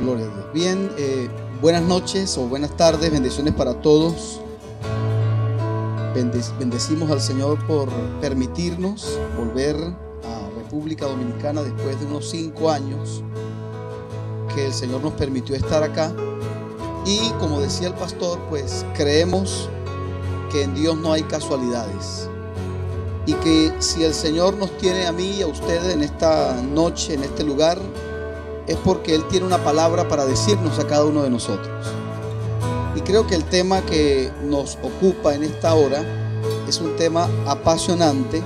Gloria a Dios. Bien, eh, buenas noches o buenas tardes, bendiciones para todos. Bende- bendecimos al Señor por permitirnos volver a República Dominicana después de unos cinco años que el Señor nos permitió estar acá. Y como decía el pastor, pues creemos que en Dios no hay casualidades. Y que si el Señor nos tiene a mí y a ustedes en esta noche, en este lugar, es porque Él tiene una palabra para decirnos a cada uno de nosotros. Y creo que el tema que nos ocupa en esta hora es un tema apasionante,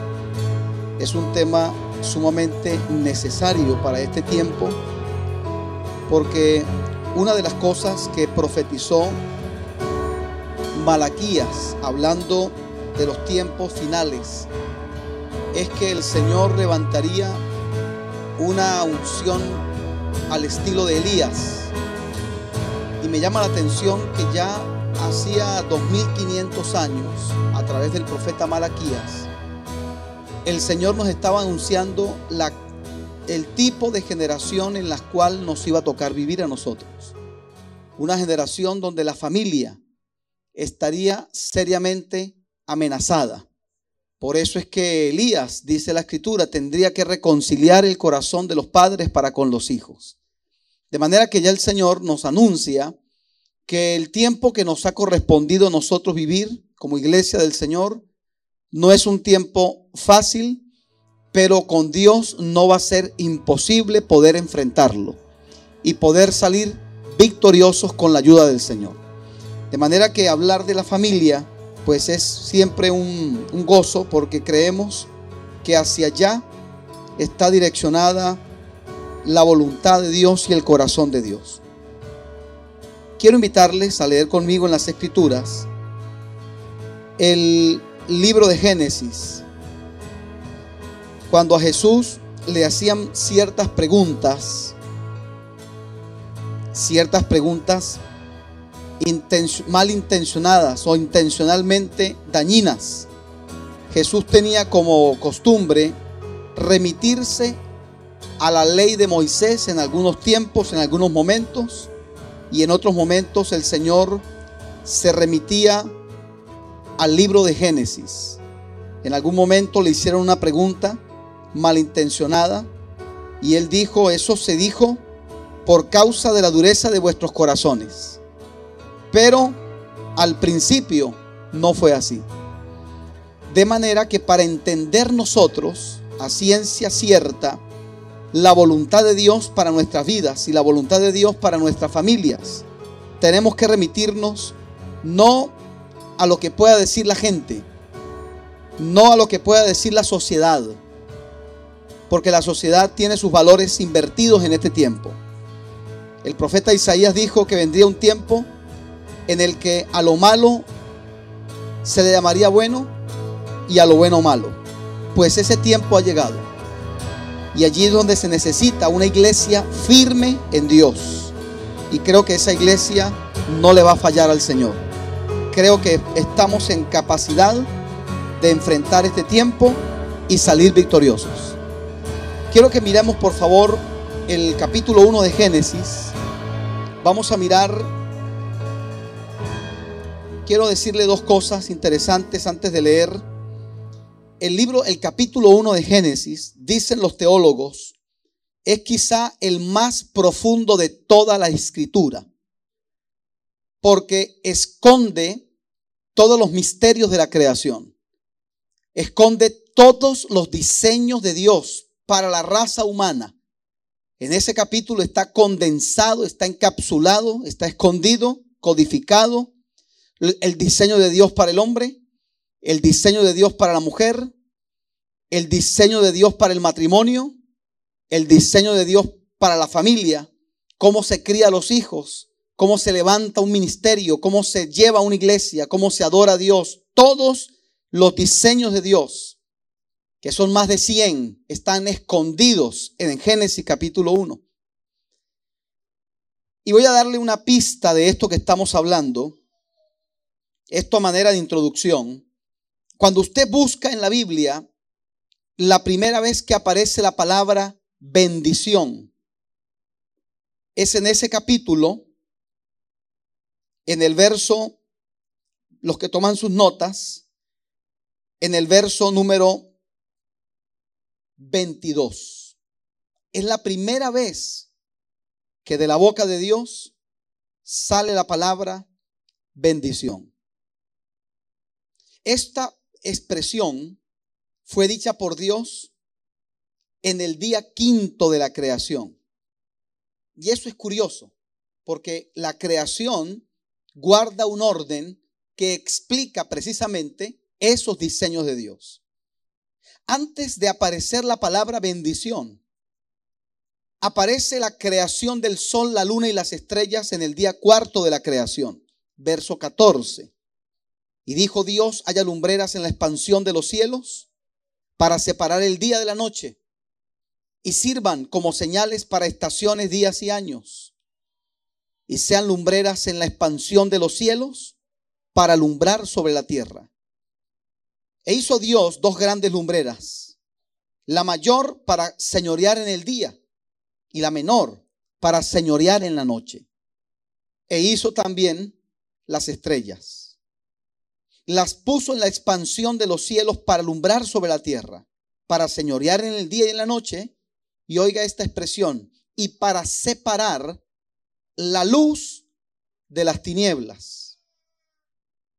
es un tema sumamente necesario para este tiempo, porque una de las cosas que profetizó Malaquías, hablando de los tiempos finales, es que el Señor levantaría una unción al estilo de Elías. Y me llama la atención que ya hacía 2500 años, a través del profeta Malaquías, el Señor nos estaba anunciando la, el tipo de generación en la cual nos iba a tocar vivir a nosotros. Una generación donde la familia estaría seriamente amenazada. Por eso es que Elías, dice la escritura, tendría que reconciliar el corazón de los padres para con los hijos. De manera que ya el Señor nos anuncia que el tiempo que nos ha correspondido nosotros vivir como iglesia del Señor no es un tiempo fácil, pero con Dios no va a ser imposible poder enfrentarlo y poder salir victoriosos con la ayuda del Señor. De manera que hablar de la familia pues es siempre un, un gozo porque creemos que hacia allá está direccionada la voluntad de Dios y el corazón de Dios. Quiero invitarles a leer conmigo en las escrituras el libro de Génesis. Cuando a Jesús le hacían ciertas preguntas, ciertas preguntas intencio- malintencionadas o intencionalmente dañinas. Jesús tenía como costumbre remitirse a la ley de Moisés en algunos tiempos, en algunos momentos, y en otros momentos el Señor se remitía al libro de Génesis. En algún momento le hicieron una pregunta malintencionada y él dijo, eso se dijo por causa de la dureza de vuestros corazones. Pero al principio no fue así. De manera que para entender nosotros a ciencia cierta la voluntad de Dios para nuestras vidas y la voluntad de Dios para nuestras familias, tenemos que remitirnos no a lo que pueda decir la gente, no a lo que pueda decir la sociedad, porque la sociedad tiene sus valores invertidos en este tiempo. El profeta Isaías dijo que vendría un tiempo en el que a lo malo se le llamaría bueno y a lo bueno malo. Pues ese tiempo ha llegado. Y allí es donde se necesita una iglesia firme en Dios. Y creo que esa iglesia no le va a fallar al Señor. Creo que estamos en capacidad de enfrentar este tiempo y salir victoriosos. Quiero que miremos por favor el capítulo 1 de Génesis. Vamos a mirar quiero decirle dos cosas interesantes antes de leer. El libro, el capítulo 1 de Génesis, dicen los teólogos, es quizá el más profundo de toda la escritura, porque esconde todos los misterios de la creación, esconde todos los diseños de Dios para la raza humana. En ese capítulo está condensado, está encapsulado, está escondido, codificado el diseño de Dios para el hombre, el diseño de Dios para la mujer, el diseño de Dios para el matrimonio, el diseño de Dios para la familia, cómo se cría a los hijos, cómo se levanta un ministerio, cómo se lleva una iglesia, cómo se adora a Dios. Todos los diseños de Dios, que son más de 100, están escondidos en Génesis capítulo 1. Y voy a darle una pista de esto que estamos hablando esto a manera de introducción. Cuando usted busca en la Biblia, la primera vez que aparece la palabra bendición, es en ese capítulo, en el verso, los que toman sus notas, en el verso número 22. Es la primera vez que de la boca de Dios sale la palabra bendición. Esta expresión fue dicha por Dios en el día quinto de la creación. Y eso es curioso, porque la creación guarda un orden que explica precisamente esos diseños de Dios. Antes de aparecer la palabra bendición, aparece la creación del sol, la luna y las estrellas en el día cuarto de la creación, verso 14. Y dijo Dios, haya lumbreras en la expansión de los cielos para separar el día de la noche y sirvan como señales para estaciones, días y años. Y sean lumbreras en la expansión de los cielos para alumbrar sobre la tierra. E hizo Dios dos grandes lumbreras, la mayor para señorear en el día y la menor para señorear en la noche. E hizo también las estrellas. Las puso en la expansión de los cielos para alumbrar sobre la tierra, para señorear en el día y en la noche. Y oiga esta expresión, y para separar la luz de las tinieblas.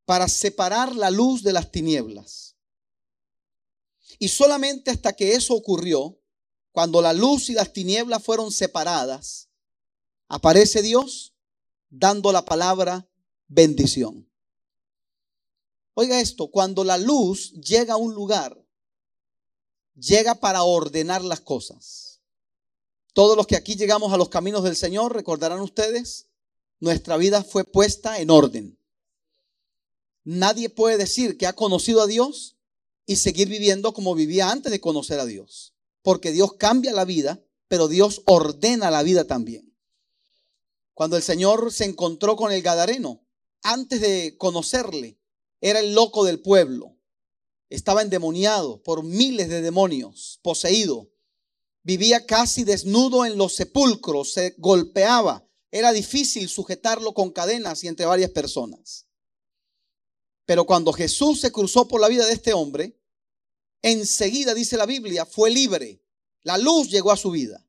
Para separar la luz de las tinieblas. Y solamente hasta que eso ocurrió, cuando la luz y las tinieblas fueron separadas, aparece Dios dando la palabra bendición. Oiga esto, cuando la luz llega a un lugar, llega para ordenar las cosas. Todos los que aquí llegamos a los caminos del Señor, recordarán ustedes, nuestra vida fue puesta en orden. Nadie puede decir que ha conocido a Dios y seguir viviendo como vivía antes de conocer a Dios porque Dios cambia la vida, pero Dios ordena la vida también. Cuando el Señor se encontró con el Gadareno, antes de conocerle, era el loco del pueblo. Estaba endemoniado por miles de demonios, poseído. Vivía casi desnudo en los sepulcros, se golpeaba. Era difícil sujetarlo con cadenas y entre varias personas. Pero cuando Jesús se cruzó por la vida de este hombre, enseguida, dice la Biblia, fue libre. La luz llegó a su vida.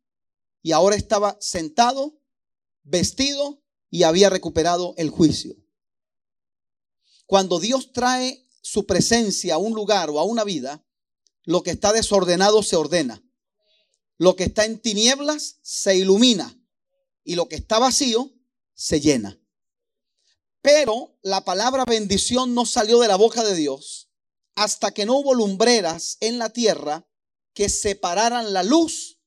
Y ahora estaba sentado, vestido y había recuperado el juicio. Cuando Dios trae su presencia a un lugar o a una vida, lo que está desordenado se ordena. Lo que está en tinieblas se ilumina. Y lo que está vacío se llena. Pero la palabra bendición no salió de la boca de Dios hasta que no hubo lumbreras en la tierra que separaran la luz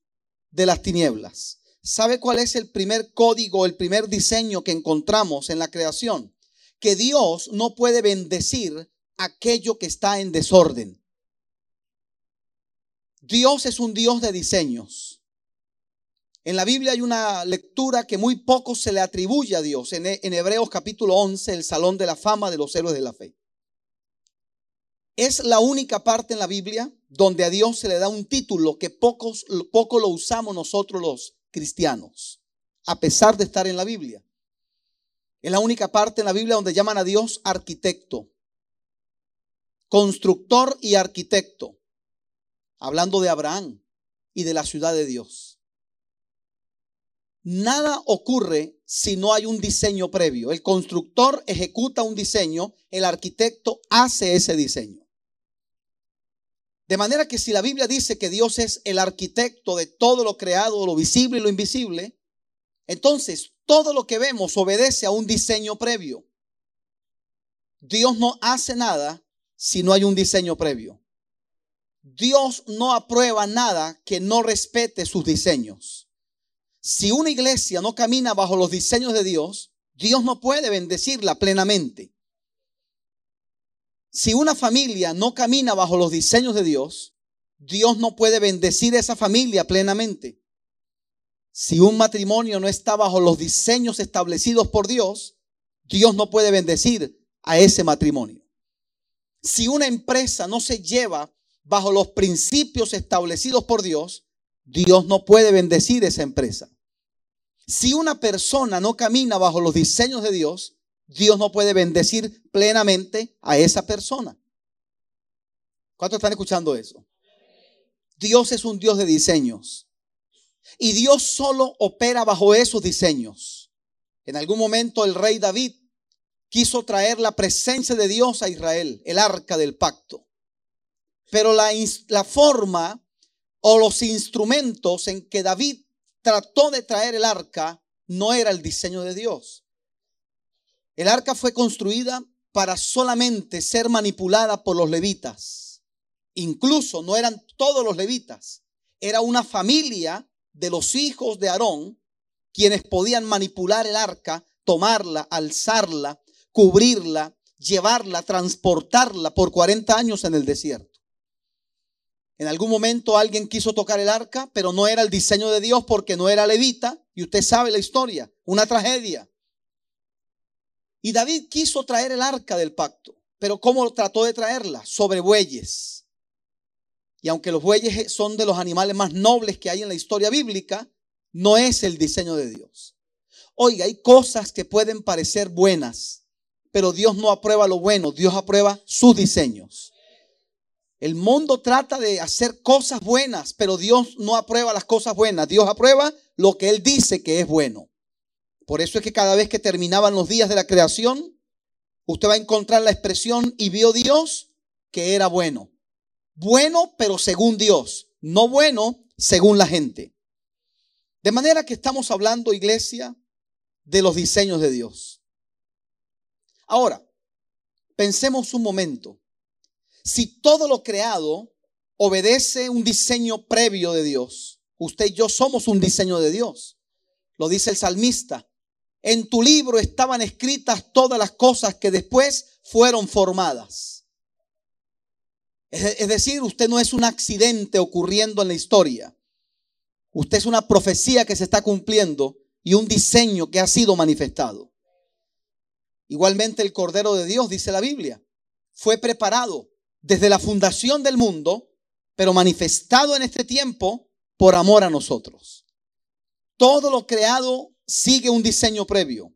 de las tinieblas. ¿Sabe cuál es el primer código, el primer diseño que encontramos en la creación? Que Dios no puede bendecir aquello que está en desorden. Dios es un Dios de diseños. En la Biblia hay una lectura que muy poco se le atribuye a Dios. En, Hebreos capítulo 11, el Salón de la Fama de los Héroes de la Fe. Es la única parte en la Biblia donde a Dios se le da un título que pocos, poco lo usamos nosotros los cristianos, a pesar de estar en la Biblia. Es la única parte en la Biblia donde llaman a Dios arquitecto, constructor y arquitecto, hablando de Abraham y de la ciudad de Dios. Nada ocurre si no hay un diseño previo. El constructor ejecuta un diseño, el arquitecto hace ese diseño. De manera que si la Biblia dice que Dios es el arquitecto de todo lo creado, lo visible y lo invisible, entonces todo lo que vemos obedece a un diseño previo. Dios no hace nada si no hay un diseño previo. Dios no aprueba nada que no respete sus diseños. Si una iglesia no camina bajo los diseños de Dios, Dios no puede bendecirla plenamente. Si una familia no camina bajo los diseños de Dios, Dios no puede bendecir a esa familia plenamente. Si un matrimonio no está bajo los diseños establecidos por Dios, Dios no puede bendecir a ese matrimonio. Si una empresa no se lleva bajo los principios establecidos por Dios, Dios no puede bendecir esa empresa. Si una persona no camina bajo los diseños de Dios, Dios no puede bendecir plenamente a esa persona. ¿Cuántos están escuchando eso? Dios es un Dios de diseños. Y Dios solo opera bajo esos diseños. En algún momento el rey David quiso traer la presencia de Dios a Israel, el arca del pacto. Pero la, la forma o los instrumentos en que David trató de traer el arca no era el diseño de Dios. El arca fue construida para solamente ser manipulada por los levitas. Incluso no eran todos los levitas. Era una familia de los hijos de Aarón quienes podían manipular el arca, tomarla, alzarla, cubrirla, llevarla, transportarla por 40 años en el desierto. En algún momento alguien quiso tocar el arca, pero no era el diseño de Dios porque no era levita, y usted sabe la historia, una tragedia. Y David quiso traer el arca del pacto, pero ¿cómo trató de traerla? Sobre bueyes. Y aunque los bueyes son de los animales más nobles que hay en la historia bíblica, no es el diseño de Dios. Oiga, hay cosas que pueden parecer buenas, pero Dios no aprueba lo bueno, Dios aprueba sus diseños. El mundo trata de hacer cosas buenas, pero Dios no aprueba las cosas buenas, Dios aprueba lo que Él dice que es bueno. Por eso es que cada vez que terminaban los días de la creación, usted va a encontrar la expresión y vio Dios que era bueno. Bueno, pero según Dios, no bueno según la gente. De manera que estamos hablando, iglesia, de los diseños de Dios. Ahora, pensemos un momento. Si todo lo creado obedece un diseño previo de Dios, usted y yo somos un diseño de Dios. Lo dice el salmista. En tu libro estaban escritas todas las cosas que después fueron formadas. Es decir, usted no es un accidente ocurriendo en la historia. Usted es una profecía que se está cumpliendo y un diseño que ha sido manifestado. Igualmente el Cordero de Dios, dice la Biblia, fue preparado desde la fundación del mundo, pero manifestado en este tiempo por amor a nosotros. Todo lo creado sigue un diseño previo.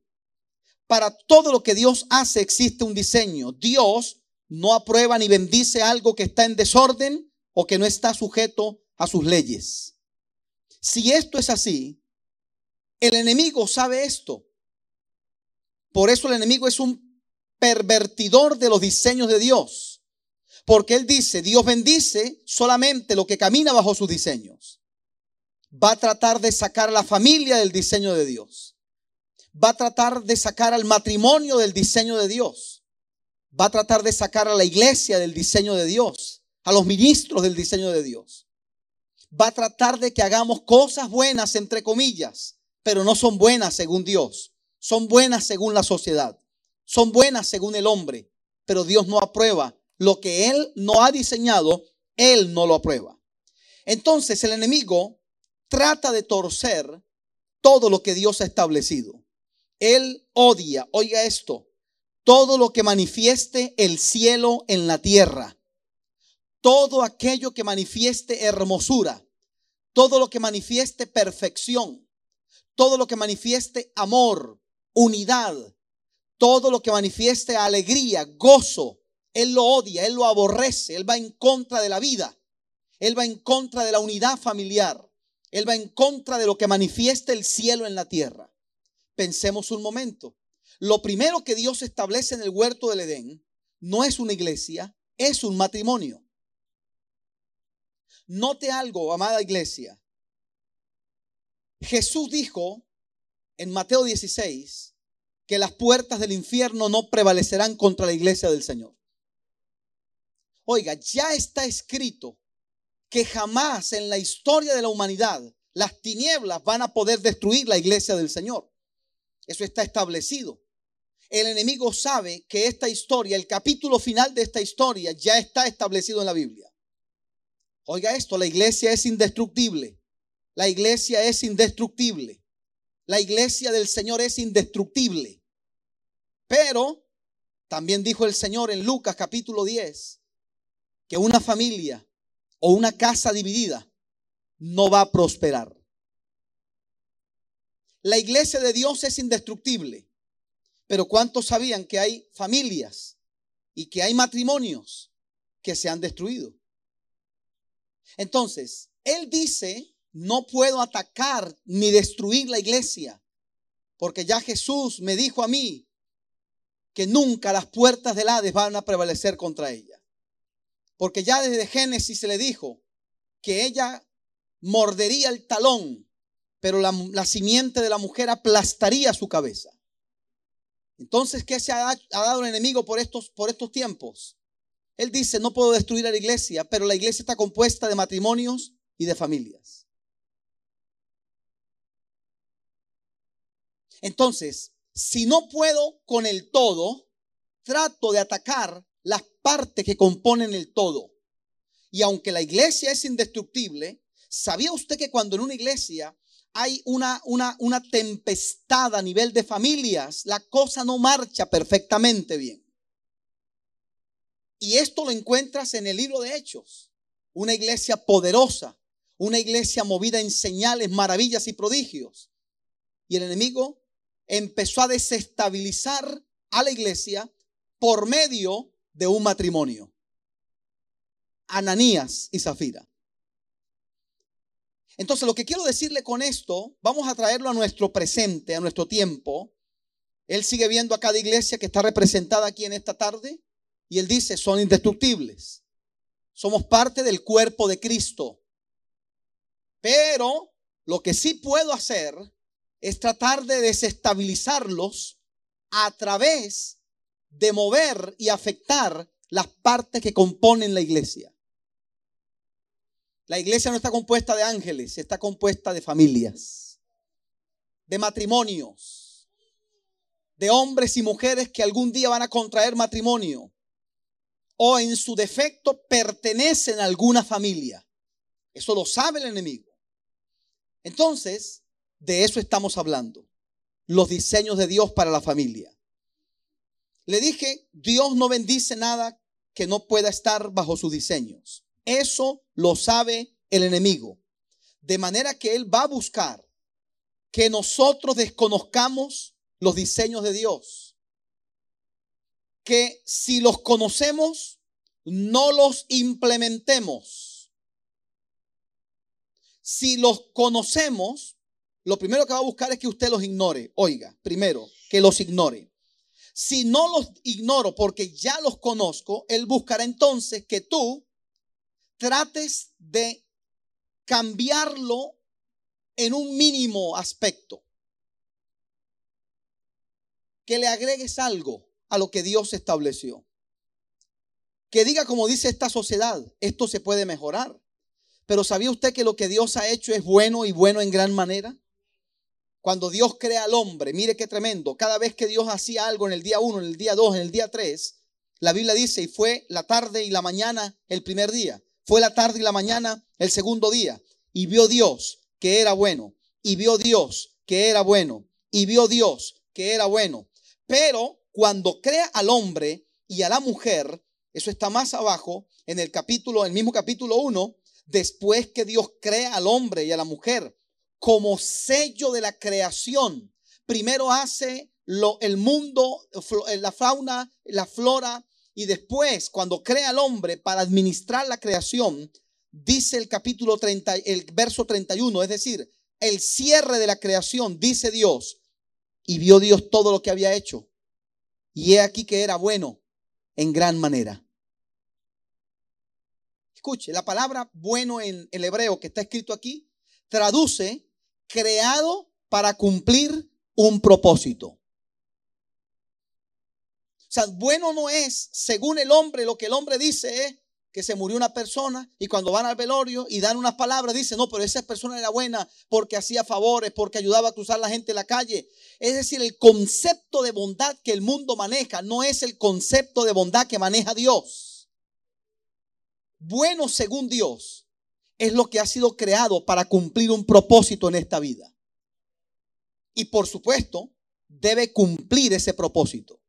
Para todo lo que Dios hace existe un diseño. Dios no aprueba ni bendice algo que está en desorden o que no está sujeto a sus leyes. Si esto es así, el enemigo sabe esto por eso el enemigo es un pervertidor de los diseños de Dios. Porque él dice, Dios bendice solamente lo que camina bajo sus diseños. Va a tratar de sacar a la familia del diseño de Dios. Va a tratar de sacar al matrimonio del diseño de Dios. Va a tratar de sacar a la iglesia del diseño de Dios. A los ministros del diseño de Dios. Va a tratar de que hagamos cosas buenas, entre comillas, pero no son buenas según Dios son buenas según la sociedad, son buenas según el hombre, pero Dios no aprueba. Lo que Él no ha diseñado, Él no lo aprueba. Entonces el enemigo trata de torcer todo lo que Dios ha establecido. Él odia, oiga esto, todo lo que manifieste el cielo en la tierra, todo aquello que manifieste hermosura, todo lo que manifieste perfección, todo lo que manifieste amor, unidad, todo lo que manifieste alegría, gozo, Él lo odia, Él lo aborrece, Él va en contra de la vida, Él va en contra de la unidad familiar, Él va en contra de lo que manifieste el cielo en la tierra. Pensemos un momento. Lo primero que Dios establece en el huerto del Edén no es una iglesia, es un matrimonio. Note algo, amada iglesia. Jesús dijo en Mateo 16 que las puertas del infierno no prevalecerán contra la iglesia del Señor. Oiga, ya está escrito que jamás en la historia de la humanidad las tinieblas van a poder destruir la iglesia del Señor. Eso está establecido. El enemigo sabe que esta historia, el capítulo final de esta historia, ya está establecido en la Biblia. Oiga esto, la iglesia es indestructible. La iglesia es indestructible. La iglesia del Señor es indestructible. Pero también dijo el Señor en Lucas capítulo 10 que una familia o una casa dividida no va a prosperar. la iglesia de Dios es indestructible. Pero ¿cuántos sabían que hay familias y que hay matrimonios que se han destruido? Entonces, él dice, no puedo atacar ni destruir la iglesia, porque ya Jesús me dijo a mí que nunca las puertas del Hades van a prevalecer contra ella. Porque ya desde Génesis se le dijo que ella mordería el talón, pero la, la simiente de la mujer aplastaría su cabeza. Entonces, ¿qué se ha, dado el enemigo por estos, por estos tiempos? Él dice, no puedo destruir a la iglesia, pero la iglesia está compuesta de matrimonios y de familias. Entonces, si no puedo con el todo, trato de atacar las partes que componen el todo. Y aunque la iglesia es indestructible, ¿sabía usted que cuando en una iglesia hay una, una, una tempestad a nivel de familias, la cosa no marcha perfectamente bien? Y esto lo encuentras en el libro de Hechos. Una iglesia poderosa, una iglesia movida en señales, maravillas y prodigios. Y el enemigo empezó a desestabilizar a la iglesia por medio de un matrimonio. Ananías y Zafira. Entonces, lo que quiero decirle con esto, vamos a traerlo a nuestro presente, a nuestro tiempo. Él sigue viendo a cada iglesia que está representada aquí en esta tarde y él dice, son indestructibles. Somos parte del cuerpo de Cristo. Pero lo que sí puedo hacer es tratar de desestabilizarlos a través de mover y afectar las partes que componen la iglesia. La iglesia no está compuesta de ángeles, está compuesta de familias, de matrimonios, de hombres y mujeres que algún día van a contraer matrimonio o en su defecto pertenecen a alguna familia. Eso lo sabe el enemigo. Entonces, de eso estamos hablando. Los diseños de Dios para la familia. Le dije, Dios no bendice nada que no pueda estar bajo sus diseños. Eso lo sabe el enemigo. De manera que Él va a buscar que nosotros desconozcamos los diseños de Dios. Que si los conocemos, no los implementemos. Si los conocemos, lo primero que va a buscar es que usted los ignore. Oiga, primero, que los ignore. Si no los ignoro porque ya los conozco, Él buscará entonces que tú trates de cambiarlo en un mínimo aspecto. Que le agregues algo a lo que Dios estableció. Que diga como dice esta sociedad, esto se puede mejorar. Pero ¿sabía usted que lo que Dios ha hecho es bueno y bueno en gran manera? Cuando Dios crea al hombre, mire qué tremendo. Cada vez que Dios hacía algo en el día 1, en el día 2, en el día 3, la Biblia dice, y fue la tarde y la mañana el primer día. Fue la tarde y la mañana el segundo día. Y vio Dios que era bueno. Y vio Dios que era bueno. Y vio Dios que era bueno. Pero cuando crea al hombre y a la mujer, eso está más abajo en el capítulo, el mismo capítulo 1, después que Dios crea al hombre y a la mujer como sello de la creación. Primero hace lo, el mundo, la fauna, la flora y después, cuando crea al hombre para administrar la creación, dice el capítulo 30, el verso 31, es decir, el cierre de la creación, dice Dios, y vio Dios todo lo que había hecho. Y he aquí que era bueno en gran manera. Escuche, la palabra bueno en el hebreo que está escrito aquí traduce creado para cumplir un propósito. O sea, bueno no es, según el hombre, lo que el hombre dice es que se murió una persona y cuando van al velorio y dan unas palabras, dice, no, pero esa persona era buena porque hacía favores, porque ayudaba a cruzar la gente en la calle. Es decir, el concepto de bondad que el mundo maneja no es el concepto de bondad que maneja Dios. Bueno según Dios es lo que ha sido creado para cumplir un propósito en esta vida. Y por supuesto, debe cumplir ese propósito.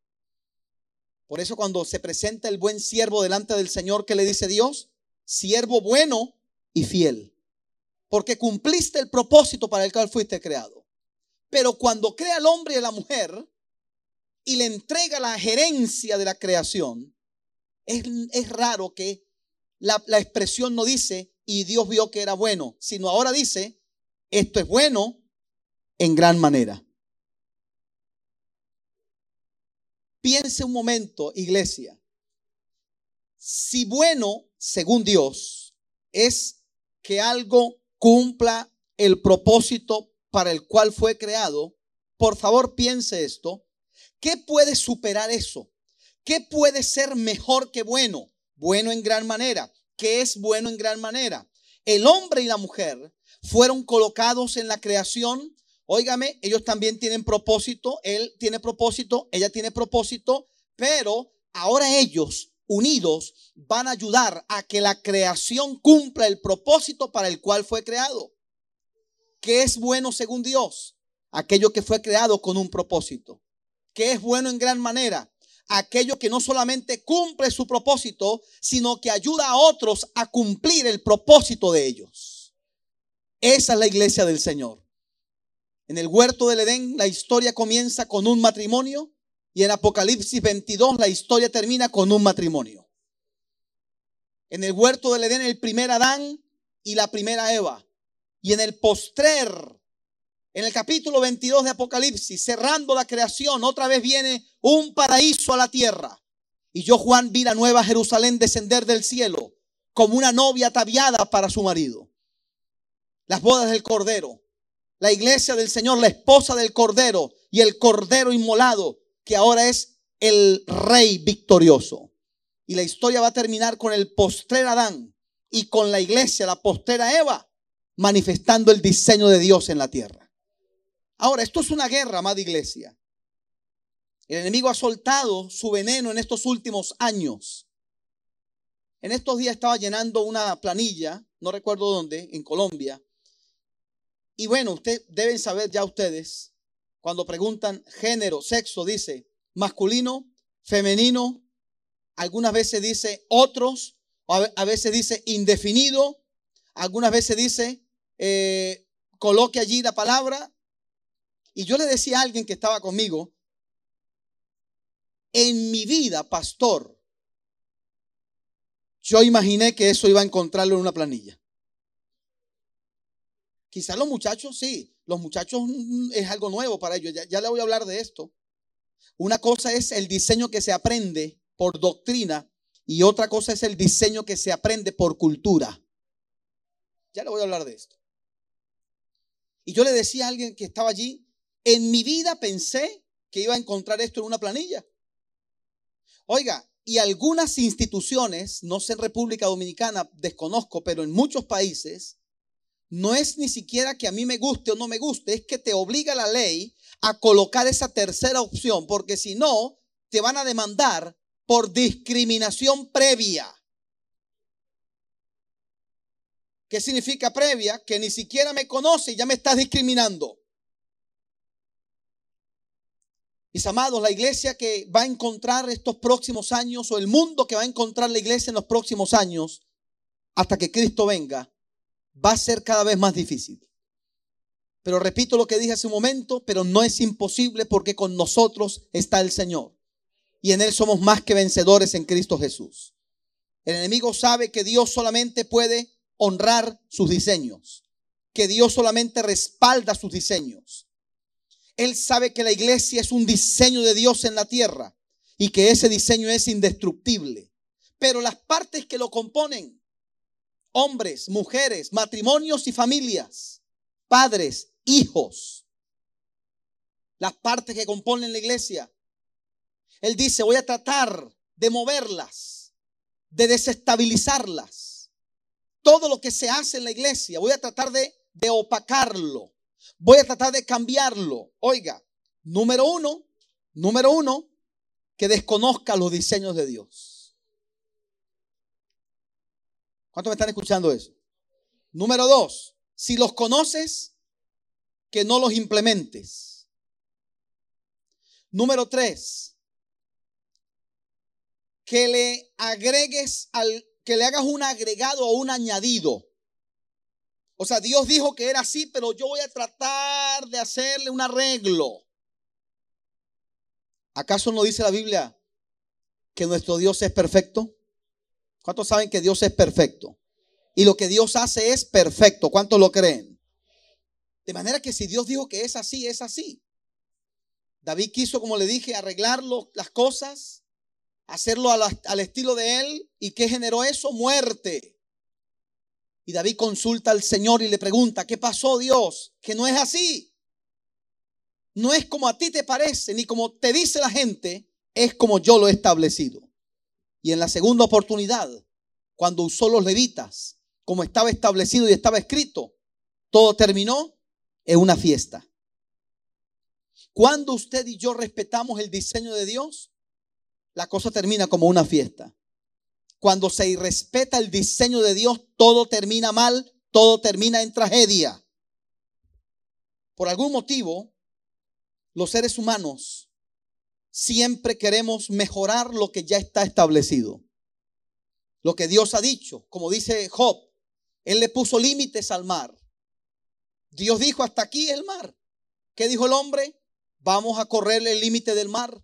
Por eso cuando se presenta el buen siervo delante del Señor, ¿qué le dice Dios? Siervo bueno y fiel. Porque cumpliste el propósito para el cual fuiste creado. Pero cuando crea al hombre y la mujer y le entrega la gerencia de la creación, es, raro que la expresión no dice, y Dios vio que era bueno, sino ahora dice, esto es bueno en gran manera. Piense un momento, iglesia. Si bueno, según Dios, es que algo cumpla el propósito para el cual fue creado, por favor piense esto. ¿Qué puede superar eso? ¿Qué puede ser mejor que bueno? Bueno en gran manera. ¿Qué es bueno en gran manera? El hombre y la mujer fueron colocados en la creación. Óigame, ellos también tienen propósito. Él tiene propósito, ella tiene propósito, pero ahora ellos unidos van a ayudar a que la creación cumpla el propósito para el cual fue creado. ¿Qué es bueno según Dios? Aquello que fue creado con un propósito. ¿Qué es bueno en gran manera? Aquello que no solamente cumple su propósito, sino que ayuda a otros a cumplir el propósito de ellos. Esa es la iglesia del Señor. En el huerto del Edén la historia comienza con un matrimonio y en Apocalipsis 22 la historia termina con un matrimonio. En el huerto del Edén el primer Adán y la primera Eva. Y en el postrer, en el capítulo 22 de Apocalipsis, cerrando la creación, otra vez viene un paraíso a la tierra. Y yo, Juan, vi la nueva Jerusalén descender del cielo como una novia ataviada para su marido. Las bodas del Cordero, la iglesia del Señor, la esposa del Cordero y el Cordero inmolado que ahora es el rey victorioso. Y la historia va a terminar con el postrer Adán y con la iglesia, la postrera Eva, manifestando el diseño de Dios en la tierra. Ahora, esto es una guerra, amada iglesia. El enemigo ha soltado su veneno en estos últimos años. En estos días estaba llenando una planilla, no recuerdo dónde, en Colombia. Y bueno, ustedes deben saber ya ustedes cuando preguntan género, sexo, dice masculino, femenino, algunas veces dice otros, a veces dice indefinido, algunas veces dice eh, coloque allí la palabra. Y yo le decía a alguien que estaba conmigo, en mi vida, pastor, yo imaginé que eso iba a encontrarlo en una planilla. Quizás los muchachos sí, los muchachos mm, es algo nuevo para ellos, ya, ya le voy a hablar de esto. Una cosa es el diseño que se aprende por doctrina y otra cosa es el diseño que se aprende por cultura. Ya le voy a hablar de esto. Y yo le decía a alguien que estaba allí, en mi vida pensé que iba a encontrar esto en una planilla. Oiga, y algunas instituciones, no sé en República Dominicana, desconozco, pero en muchos países, no es ni siquiera que a mí me guste o no me guste, es que te obliga la ley a colocar esa tercera opción, porque si no, te van a demandar por discriminación previa. ¿Qué significa previa? Que ni siquiera me conoce y ya me estás discriminando. Mis amados, la iglesia que va a encontrar estos próximos años o el mundo que va a encontrar la iglesia en los próximos años hasta que Cristo venga, va a ser cada vez más difícil. Pero repito lo que dije hace un momento, pero no es imposible porque con nosotros está el Señor. Y en Él somos más que vencedores en Cristo Jesús. El enemigo sabe que Dios solamente puede honrar sus diseños, que Dios solamente respalda sus diseños. Él sabe que la iglesia es un diseño de Dios en la tierra y que ese diseño es indestructible. Pero las partes que lo componen hombres, mujeres, matrimonios y familias, padres, hijos, las partes que componen la iglesia. Él dice, voy a tratar de moverlas, de desestabilizarlas. Todo lo que se hace en la iglesia, voy a tratar de, de opacarlo. Voy a tratar de cambiarlo. Oiga, número uno, número uno, que desconozca los diseños de Dios. ¿Cuántos me están escuchando eso? Número dos, si los conoces, que no los implementes. Número tres, que le agregues al, que le hagas un agregado o un añadido. O sea, Dios dijo que era así, pero yo voy a tratar de hacerle un arreglo. ¿Acaso no dice la Biblia que nuestro Dios es perfecto? ¿Cuántos saben que Dios es perfecto? Y lo que Dios hace es perfecto. ¿Cuántos lo creen? De manera que si Dios dijo que es así, es así. David quiso, como le dije, arreglar las cosas, hacerlo al estilo de él. ¿Y qué generó eso? Muerte. Y David consulta al Señor y le pregunta, ¿qué pasó Dios? Que no es así. No es como a ti te parece, ni como te dice la gente, es como yo lo he establecido. Y en la segunda oportunidad, cuando usó los levitas, como estaba establecido y estaba escrito, todo terminó en una fiesta. Cuando usted y yo respetamos el diseño de Dios, la cosa termina como una fiesta. Cuando se irrespeta el diseño de Dios, todo termina mal, todo termina en tragedia. Por algún motivo, los seres humanos siempre queremos mejorar lo que ya está establecido. Lo que Dios ha dicho, como dice Job, Él le puso límites al mar. Dios dijo, hasta aquí el mar. ¿Qué dijo el hombre? Vamos a correrle el límite del mar.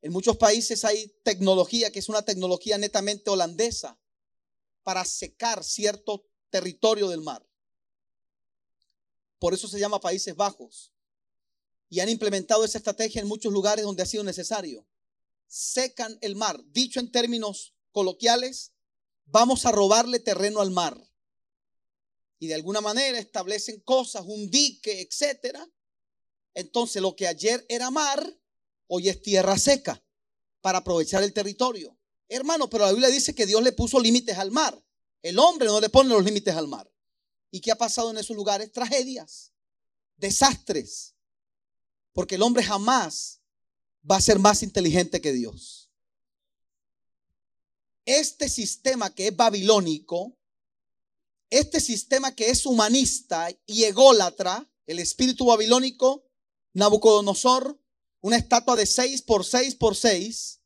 En muchos países hay tecnología que es una tecnología netamente holandesa para secar cierto territorio del mar. Por eso se llama Países Bajos y han implementado esa estrategia en muchos lugares donde ha sido necesario. Secan el mar. Dicho en términos coloquiales, vamos a robarle terreno al mar. Y de alguna manera establecen cosas, un dique, etcétera. Entonces lo que ayer era mar, hoy es tierra seca para aprovechar el territorio. Hermano, pero la Biblia dice que Dios le puso límites al mar. El hombre no le pone los límites al mar. ¿Y qué ha pasado en esos lugares? Tragedias, desastres, porque el hombre jamás va a ser más inteligente que Dios. Este sistema que es babilónico, este sistema que es humanista y ególatra, el espíritu babilónico, Nabucodonosor, una estatua de 6 por 6 por 6,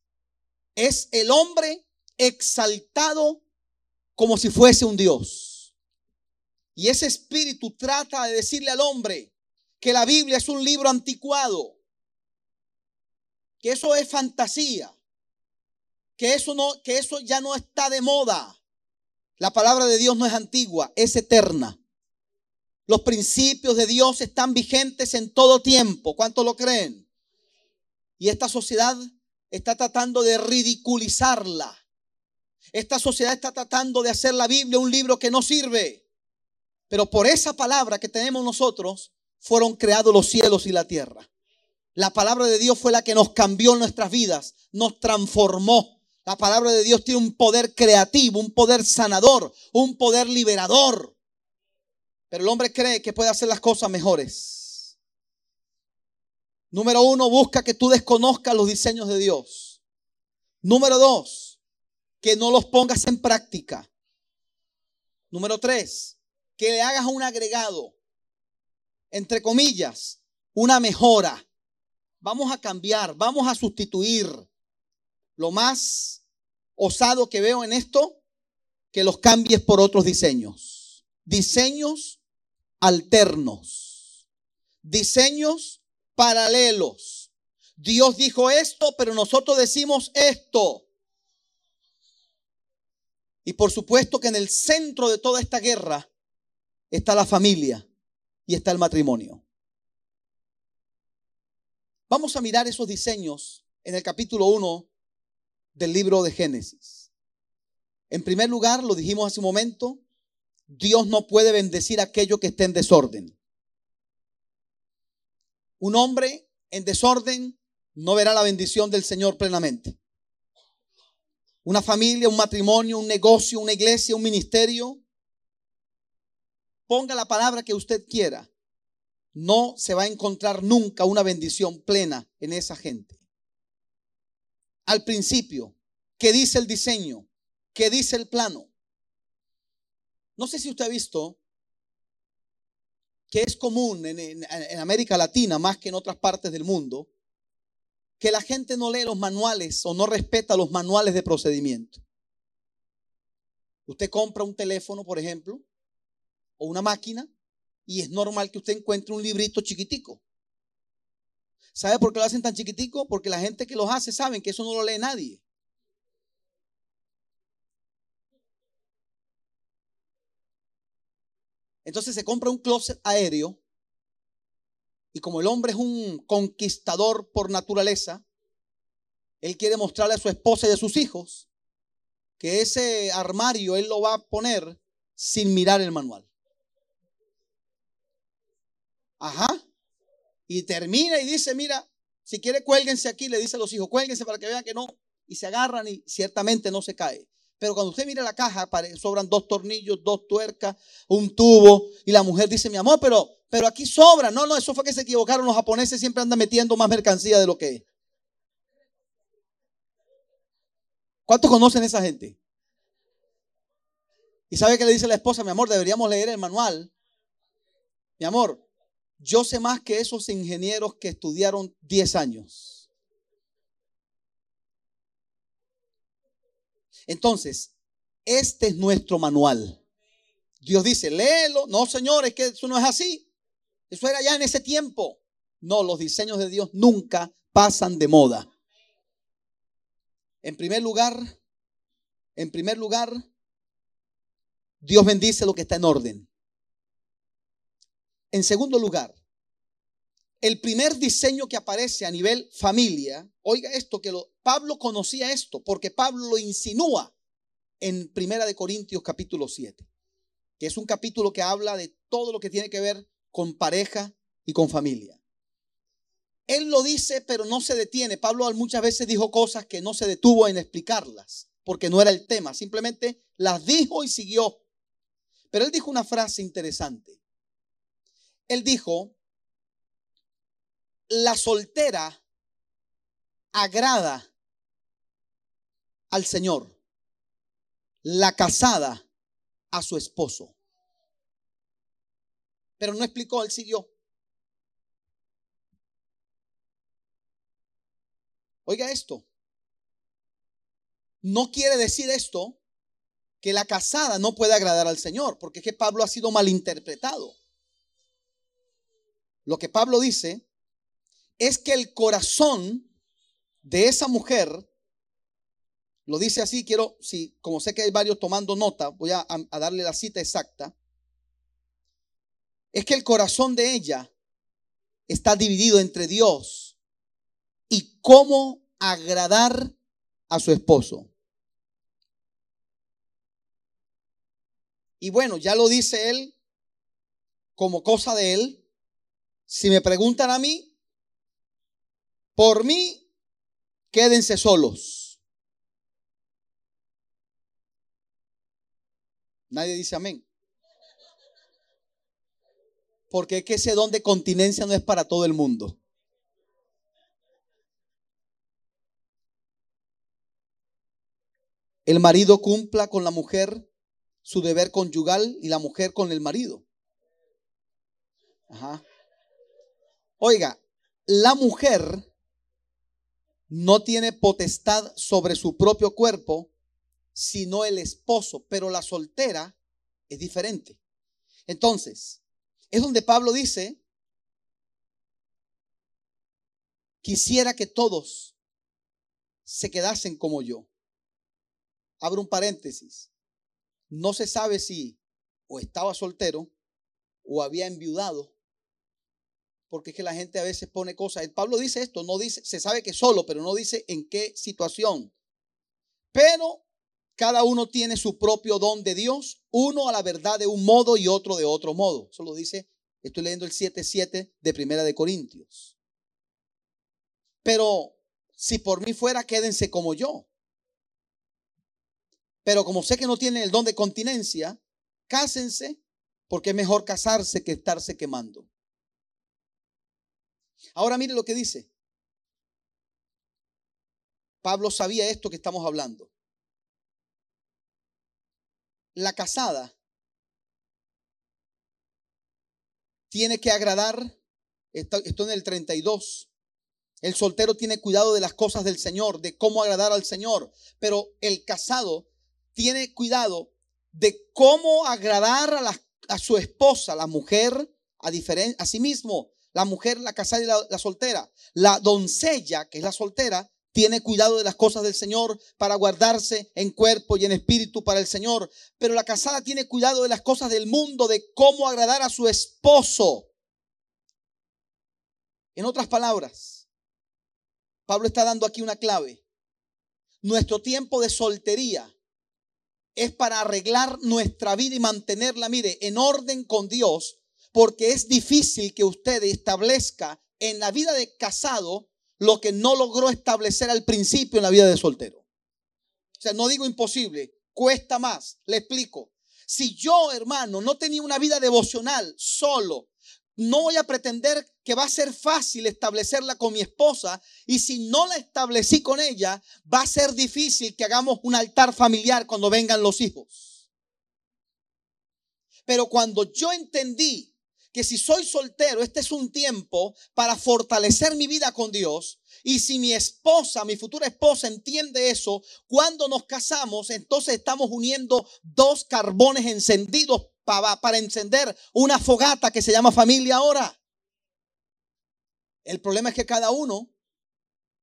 es el hombre exaltado como si fuese un Dios. Y ese espíritu trata de decirle al hombre, que la Biblia es un libro anticuado, que eso es fantasía, que eso no que eso ya no está de moda. La palabra de Dios no es antigua, es eterna. Los principios de Dios están vigentes en todo tiempo. ¿Cuántos lo creen? Y esta sociedad está tratando de ridiculizarla. Esta sociedad está tratando de hacer la Biblia un libro que no sirve. Pero por esa palabra que tenemos nosotros, fueron creados los cielos y la tierra. La palabra de Dios fue la que nos cambió nuestras vidas, nos transformó. La palabra de Dios tiene un poder creativo, un poder sanador, un poder liberador. Pero el hombre cree que puede hacer las cosas mejores. Número uno, busca que tú desconozcas los diseños de Dios. Número dos, que no los pongas en práctica. Número tres, que le hagas un agregado entre comillas, una mejora. Vamos a cambiar, vamos a sustituir. Lo más osado que veo en esto, que los cambies por otros diseños. Diseños alternos. Diseños paralelos. Dios dijo esto, pero nosotros decimos esto. Y por supuesto que en el centro de toda esta guerra está la familia y está el matrimonio. Vamos a mirar esos diseños en el capítulo 1 del libro de Génesis. En primer lugar, lo dijimos hace un momento, Dios no puede bendecir aquello que esté en desorden. Un hombre en desorden no verá la bendición del Señor plenamente. Una familia, un matrimonio, un negocio, una iglesia, un ministerio ponga la palabra que usted quiera, no se va a encontrar nunca una bendición plena en esa gente. Al principio, ¿qué dice el diseño? ¿Qué dice el plano? No sé si usted ha visto que es común en, en, América Latina más que en otras partes del mundo, que la gente no lee los manuales o no respeta los manuales de procedimiento. Usted compra un teléfono, por ejemplo, o una máquina y es normal que usted encuentre un librito chiquitico. ¿Sabe por qué lo hacen tan chiquitico? Porque la gente que los hace saben que eso no lo lee nadie. Entonces se compra un closet aéreo y como el hombre es un conquistador por naturaleza, él quiere mostrarle a su esposa y a sus hijos que ese armario él lo va a poner sin mirar el manual. Ajá. Y termina y dice, mira, si quiere cuélguense aquí, le dice a los hijos, cuélguense para que vean que no. Y se agarran y ciertamente no se cae. Pero cuando usted mira la caja, sobran dos tornillos, dos tuercas, un tubo. Y la mujer dice, mi amor, pero, pero aquí sobra. No, no, eso fue que se equivocaron. Los japoneses siempre andan metiendo más mercancía de lo que es. ¿Cuántos conocen a esa gente? ¿Y sabe qué le dice la esposa? Mi amor, deberíamos leer el manual. Mi amor, yo sé más que esos ingenieros que estudiaron 10 años. Entonces, este es nuestro manual. Dios dice, léelo. No, Señor, es que eso no es así. Eso era ya en ese tiempo. No, los diseños de Dios nunca pasan de moda. En primer lugar, en primer lugar, Dios bendice lo que está en orden. En segundo lugar, el primer diseño que aparece a nivel familia, oiga esto, que lo, Pablo conocía esto, porque Pablo lo insinúa en Primera de Corintios capítulo 7, que es un capítulo que habla de todo lo que tiene que ver con pareja y con familia. Él lo dice, pero no se detiene. Pablo muchas veces dijo cosas que no se detuvo en explicarlas, porque no era el tema, simplemente las dijo y siguió. Pero él dijo una frase interesante. Él dijo, la soltera agrada al Señor, la casada a su esposo. Pero no explicó, él siguió. Oiga esto. No quiere decir esto que la casada no puede agradar al Señor, porque es que Pablo ha sido malinterpretado. Lo que Pablo dice es que el corazón de esa mujer, lo dice así, quiero, si como sé que hay varios tomando nota, voy a, a darle la cita exacta, es que el corazón de ella está dividido entre Dios y cómo agradar a su esposo. Y bueno, ya lo dice él como cosa de él. Si me preguntan a mí, por mí, quédense solos. Nadie dice amén. Porque es que ese don de continencia no es para todo el mundo. El marido cumpla con la mujer su deber conyugal y la mujer con el marido. Ajá. Oiga, la mujer no tiene potestad sobre su propio cuerpo, sino el esposo, pero la soltera es diferente. Entonces, es donde Pablo dice, quisiera que todos se quedasen como yo. Abro un paréntesis. No se sabe si o estaba soltero o había enviudado porque es que la gente a veces pone cosas. Pablo dice esto, no dice, se sabe que solo, pero no dice en qué situación. Pero cada uno tiene su propio don de Dios, uno a la verdad de un modo y otro de otro modo. Eso lo dice, estoy leyendo el 7.7 de Primera de Corintios. Pero si por mí fuera, quédense como yo. Pero como sé que no tienen el don de continencia, cásense, porque es mejor casarse que estarse quemando. Ahora mire lo que dice. Pablo sabía esto que estamos hablando. La casada tiene que agradar, esto, en el 32, el soltero tiene cuidado de las cosas del Señor, de cómo agradar al Señor, pero el casado tiene cuidado de cómo agradar a a su esposa, la mujer, a diferencia, asimismo, la mujer, la casada y la, soltera. La doncella, que es la soltera, tiene cuidado de las cosas del Señor para guardarse en cuerpo y en espíritu para el Señor. Pero la casada tiene cuidado de las cosas del mundo, de cómo agradar a su esposo. En otras palabras, Pablo está dando aquí una clave. Nuestro tiempo de soltería es para arreglar nuestra vida y mantenerla, mire, en orden con Dios, porque es difícil que usted establezca en la vida de casado lo que no logró establecer al principio en la vida de soltero. O sea, no digo imposible, cuesta más. Le explico. Si yo, hermano, no tenía una vida devocional solo, no voy a pretender que va a ser fácil establecerla con mi esposa y si no la establecí con ella, va a ser difícil que hagamos un altar familiar cuando vengan los hijos. Pero cuando yo entendí que si soy soltero, este es un tiempo para fortalecer mi vida con Dios. Y si mi esposa, mi futura esposa entiende eso, cuando nos casamos, entonces estamos uniendo dos carbones encendidos para, para encender una fogata que se llama familia ahora. El problema es que cada uno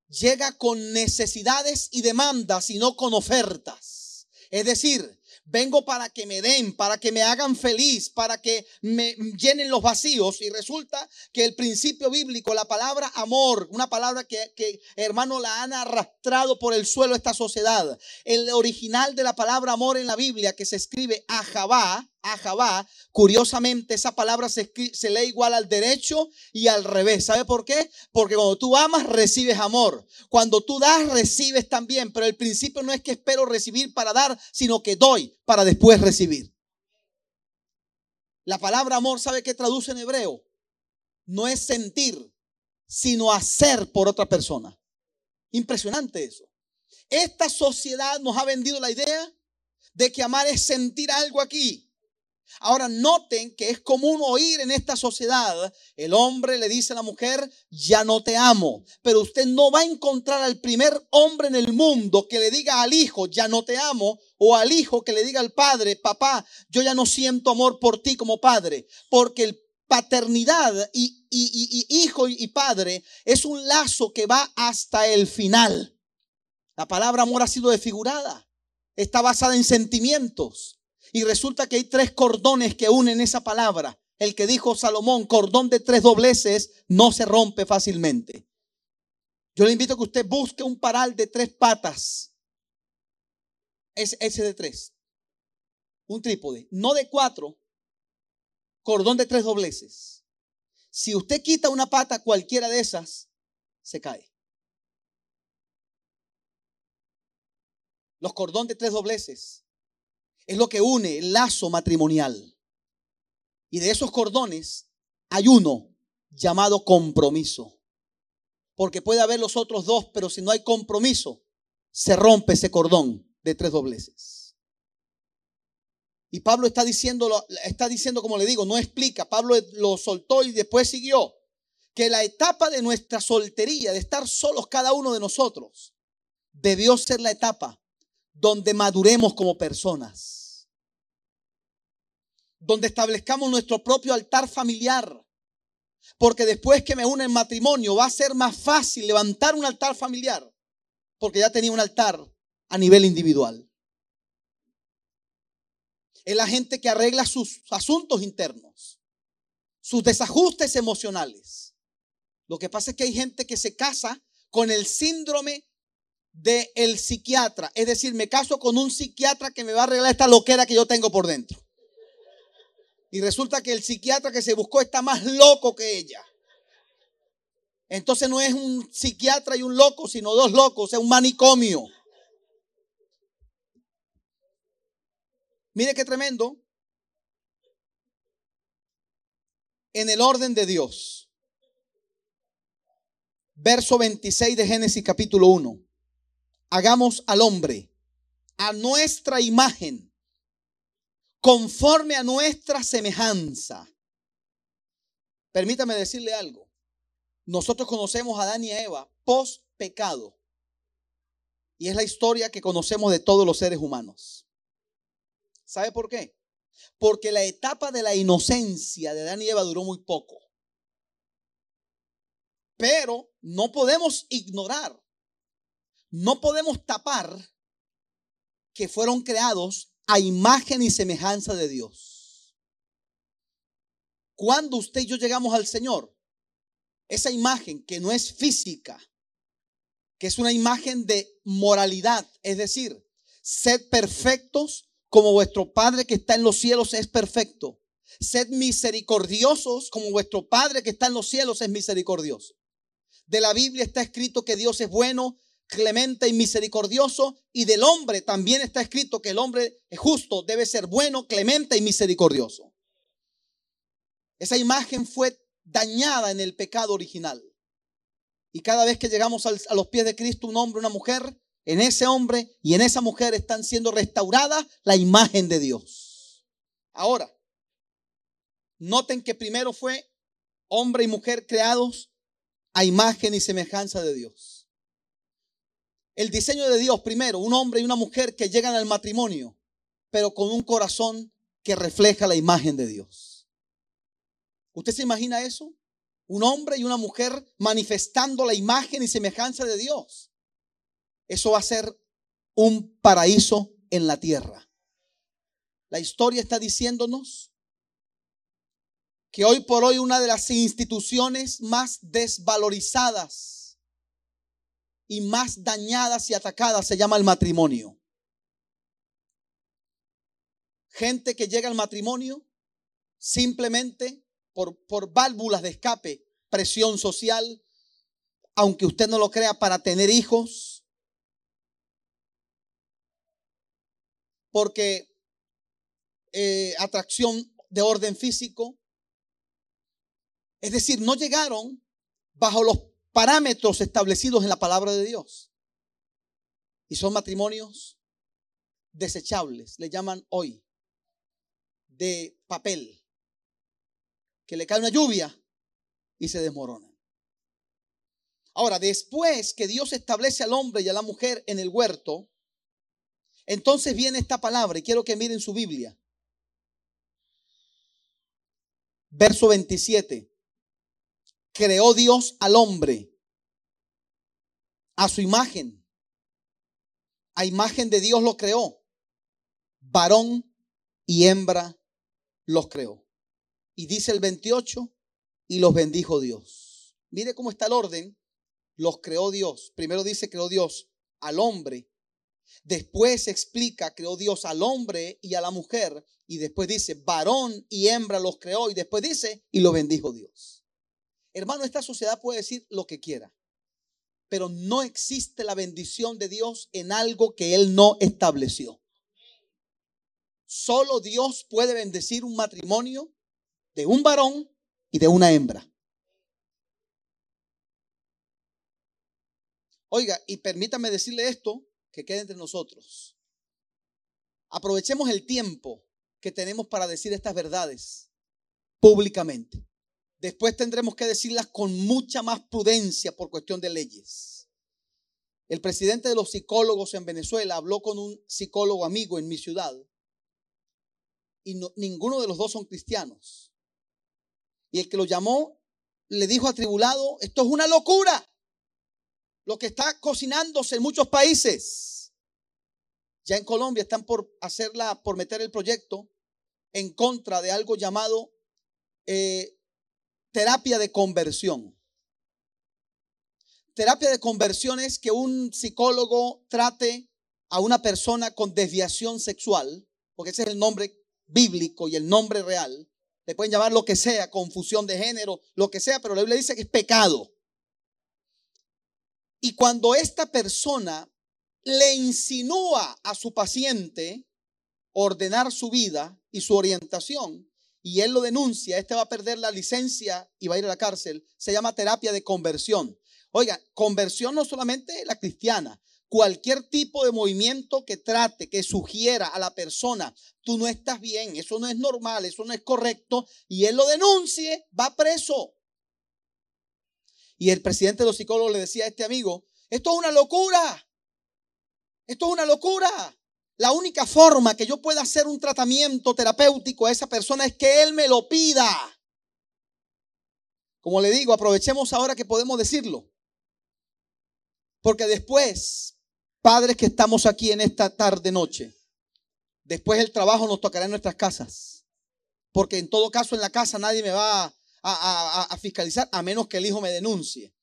llega con necesidades y demandas y no con ofertas. Es decir, vengo para que me den, para que me hagan feliz, para que me llenen los vacíos. Y resulta que el principio bíblico, la palabra amor, una palabra que, que hermano la han arrastrado por el suelo esta sociedad. El original de la palabra amor en la Biblia que se escribe Ajabá, Ajabá, curiosamente esa palabra se, se, lee igual al derecho y al revés. ¿Sabe por qué? Porque cuando tú amas, recibes amor. Cuando tú das, recibes también. Pero el principio no es que espero recibir para dar, sino que doy para después recibir. La palabra amor, ¿sabe qué traduce en hebreo? No es sentir, sino hacer por otra persona. Impresionante eso. Esta sociedad nos ha vendido la idea de que amar es sentir algo aquí. Ahora noten que es común oír en esta sociedad, el hombre le dice a la mujer, ya no te amo, pero usted no va a encontrar al primer hombre en el mundo que le diga al hijo, ya no te amo, o al hijo que le diga al padre, papá, yo ya no siento amor por ti como padre, porque el paternidad y, y, y, hijo y padre es un lazo que va hasta el final. La palabra amor ha sido desfigurada, está basada en sentimientos. Y resulta que hay tres cordones que unen esa palabra. El que dijo Salomón, cordón de tres dobleces, no se rompe fácilmente. Yo le invito a que usted busque un paral de tres patas. Es ese de tres. Un trípode. No de cuatro. Cordón de tres dobleces. Si usted quita una pata, cualquiera de esas, se cae. Los cordón de tres dobleces es lo que une el lazo matrimonial. Y de esos cordones hay uno llamado compromiso. Porque puede haber los otros dos, pero si no hay compromiso, se rompe ese cordón de tres dobleces. Y Pablo está diciendo, está diciendo, como le digo, no explica. Pablo lo soltó y después siguió. Que la etapa de nuestra soltería, de estar solos cada uno de nosotros, debió ser la etapa donde maduremos como personas. Donde establezcamos nuestro propio altar familiar. Porque después que me une en matrimonio va a ser más fácil levantar un altar familiar. Porque ya tenía un altar a nivel individual. Es la gente que arregla sus asuntos internos, sus desajustes emocionales. Lo que pasa es que hay gente que se casa con el síndrome del el psiquiatra. Es decir, me caso con un psiquiatra que me va a arreglar esta loquera que yo tengo por dentro. Y resulta que el psiquiatra que se buscó está más loco que ella. Entonces no es un psiquiatra y un loco, sino dos locos, es un manicomio. Mire qué tremendo. En el orden de Dios. Verso 26 de Génesis capítulo 1 hagamos al hombre a nuestra imagen, conforme a nuestra semejanza. Permítame decirle algo. Nosotros conocemos a Adán y a Eva post pecado. Y es la historia que conocemos de todos los seres humanos. ¿Sabe por qué? Porque la etapa de la inocencia de Adán y Eva duró muy poco. Pero no podemos ignorar, no podemos tapar que fueron creados a imagen y semejanza de Dios. Cuando usted y yo llegamos al Señor, esa imagen que no es física, que es una imagen de moralidad, es decir, sed perfectos como vuestro Padre que está en los cielos es perfecto. Sed misericordiosos como vuestro Padre que está en los cielos es misericordioso. De la Biblia está escrito que Dios es bueno, clemente y misericordioso. Y del hombre también está escrito que el hombre justo, debe ser bueno, clemente y misericordioso. Esa imagen fue dañada en el pecado original. Y cada vez que llegamos a los pies de Cristo, un hombre, una mujer, en ese hombre y en esa mujer están siendo restaurada la imagen de Dios. Ahora, noten que primero fue hombre y mujer creados a imagen y semejanza de Dios. El diseño de Dios, primero, un hombre y una mujer que llegan al matrimonio, pero con un corazón que refleja la imagen de Dios. ¿Usted se imagina eso? Un hombre y una mujer manifestando la imagen y semejanza de Dios. Eso va a ser un paraíso en la tierra. La historia está diciéndonos que hoy por hoy una de las instituciones más desvalorizadas y más dañadas y atacadas se llama el matrimonio. Gente que llega al matrimonio simplemente por, por válvulas de escape, presión social, aunque usted no lo crea, para tener hijos, porque eh, atracción de orden físico, es decir, no llegaron bajo los parámetros establecidos en la palabra de Dios. Y son matrimonios desechables, le llaman hoy, de papel, que le cae una lluvia y se desmoronan. Ahora, después que Dios establece al hombre y a la mujer en el huerto, entonces viene esta palabra y quiero que miren su Biblia. Verso 27 creó Dios al hombre a su imagen. A imagen de Dios lo creó. Varón y hembra los creó. Y dice el 28, y los bendijo Dios. Mire cómo está el orden. Los creó Dios. Primero dice creó Dios al hombre. Después explica creó Dios al hombre y a la mujer. Y después dice varón y hembra los creó. Y después dice y lo bendijo Dios. Hermano, esta sociedad puede decir lo que quiera, pero no existe la bendición de Dios en algo que Él no estableció. Solo Dios puede bendecir un matrimonio de un varón y de una hembra. Oiga, y permítame decirle esto, que quede entre nosotros. Aprovechemos el tiempo que tenemos para decir estas verdades públicamente. Después tendremos que decirlas con mucha más prudencia por cuestión de leyes. El presidente de los psicólogos en Venezuela habló con un psicólogo amigo en mi ciudad y ninguno de los dos son cristianos. Y el que lo llamó le dijo atribulado, esto es una locura, lo que está cocinándose en muchos países. Ya en Colombia están por hacerla, por meter el proyecto en contra de algo llamado eh, terapia de conversión. Terapia de conversión es que un psicólogo trate a una persona con desviación sexual, porque ese es el nombre bíblico y el nombre real. Le pueden llamar lo que sea, confusión de género, lo que sea, pero la Biblia dice que es pecado. Y cuando esta persona le insinúa a su paciente ordenar su vida y su orientación, y él lo denuncia, este va a perder la licencia y va a ir a la cárcel, se llama terapia de conversión. Oiga, conversión no solamente la cristiana, cualquier tipo de movimiento que trate, que sugiera a la persona, tú no estás bien, eso no es normal, eso no es correcto, y él lo denuncie, va preso. Y el presidente de los psicólogos le decía a este amigo, esto es una locura, esto es una locura. La única forma que yo pueda hacer un tratamiento terapéutico a esa persona es que él me lo pida. Como le digo, aprovechemos ahora que podemos decirlo. Porque después, padres que estamos aquí en esta tarde noche, después el trabajo nos tocará en nuestras casas. Porque en todo caso en la casa nadie me va a, a fiscalizar a menos que el hijo me denuncie.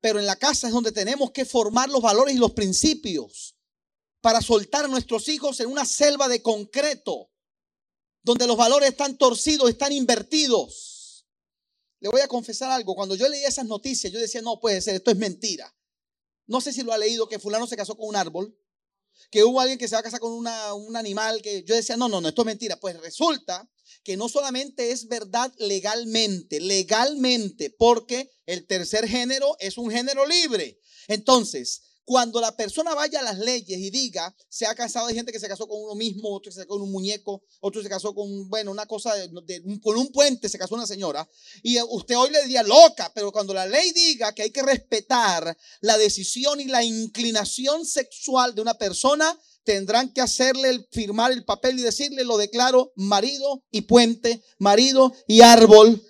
Pero en la casa es donde tenemos que formar los valores y los principios para soltar a nuestros hijos en una selva de concreto, donde los valores están torcidos, están invertidos. Le voy a confesar algo, cuando yo leía esas noticias, yo decía, no puede ser, esto es mentira. No sé si lo ha leído, que fulano se casó con un árbol, que hubo alguien que se va a casar con un animal, que yo decía, no, no, no, esto es mentira. Pues resulta que no solamente es verdad legalmente, legalmente, porque el tercer género es un género libre. Entonces, cuando la persona vaya a las leyes y diga, se ha casado, hay gente que se casó con uno mismo, otro se casó con un muñeco, otro se casó con, bueno, una cosa, de, con un puente se casó una señora. Y usted hoy le diría loca, pero cuando la ley diga que hay que respetar la decisión y la inclinación sexual de una persona, tendrán que hacerle firmar el papel y decirle, lo declaro marido y puente, marido y árbol.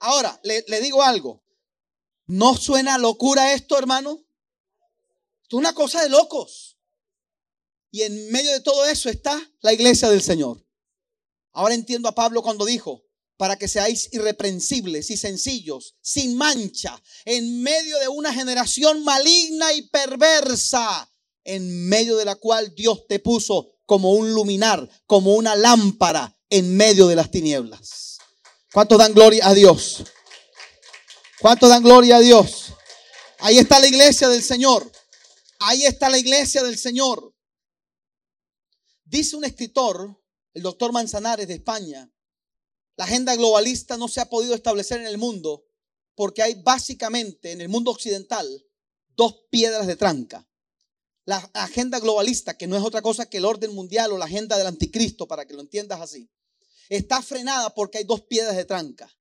Ahora, le digo algo. ¿No suena locura esto, hermano? Es una cosa de locos. Y en medio de todo eso está la iglesia del Señor. Ahora entiendo a Pablo cuando dijo, para que seáis irreprensibles y sencillos, sin mancha, en medio de una generación maligna y perversa, en medio de la cual Dios te puso como un luminar, como una lámpara en medio de las tinieblas. ¿Cuántos dan gloria a Dios? ¿Cuánto dan gloria a Dios? Ahí está la iglesia del Señor. Ahí está la iglesia del Señor. Dice un escritor, el doctor Manzanares de España, la agenda globalista no se ha podido establecer en el mundo porque hay básicamente en el mundo occidental dos piedras de tranca. La agenda globalista, que no es otra cosa que el orden mundial o la agenda del anticristo, para que lo entiendas así, está frenada porque hay dos piedras de tranca.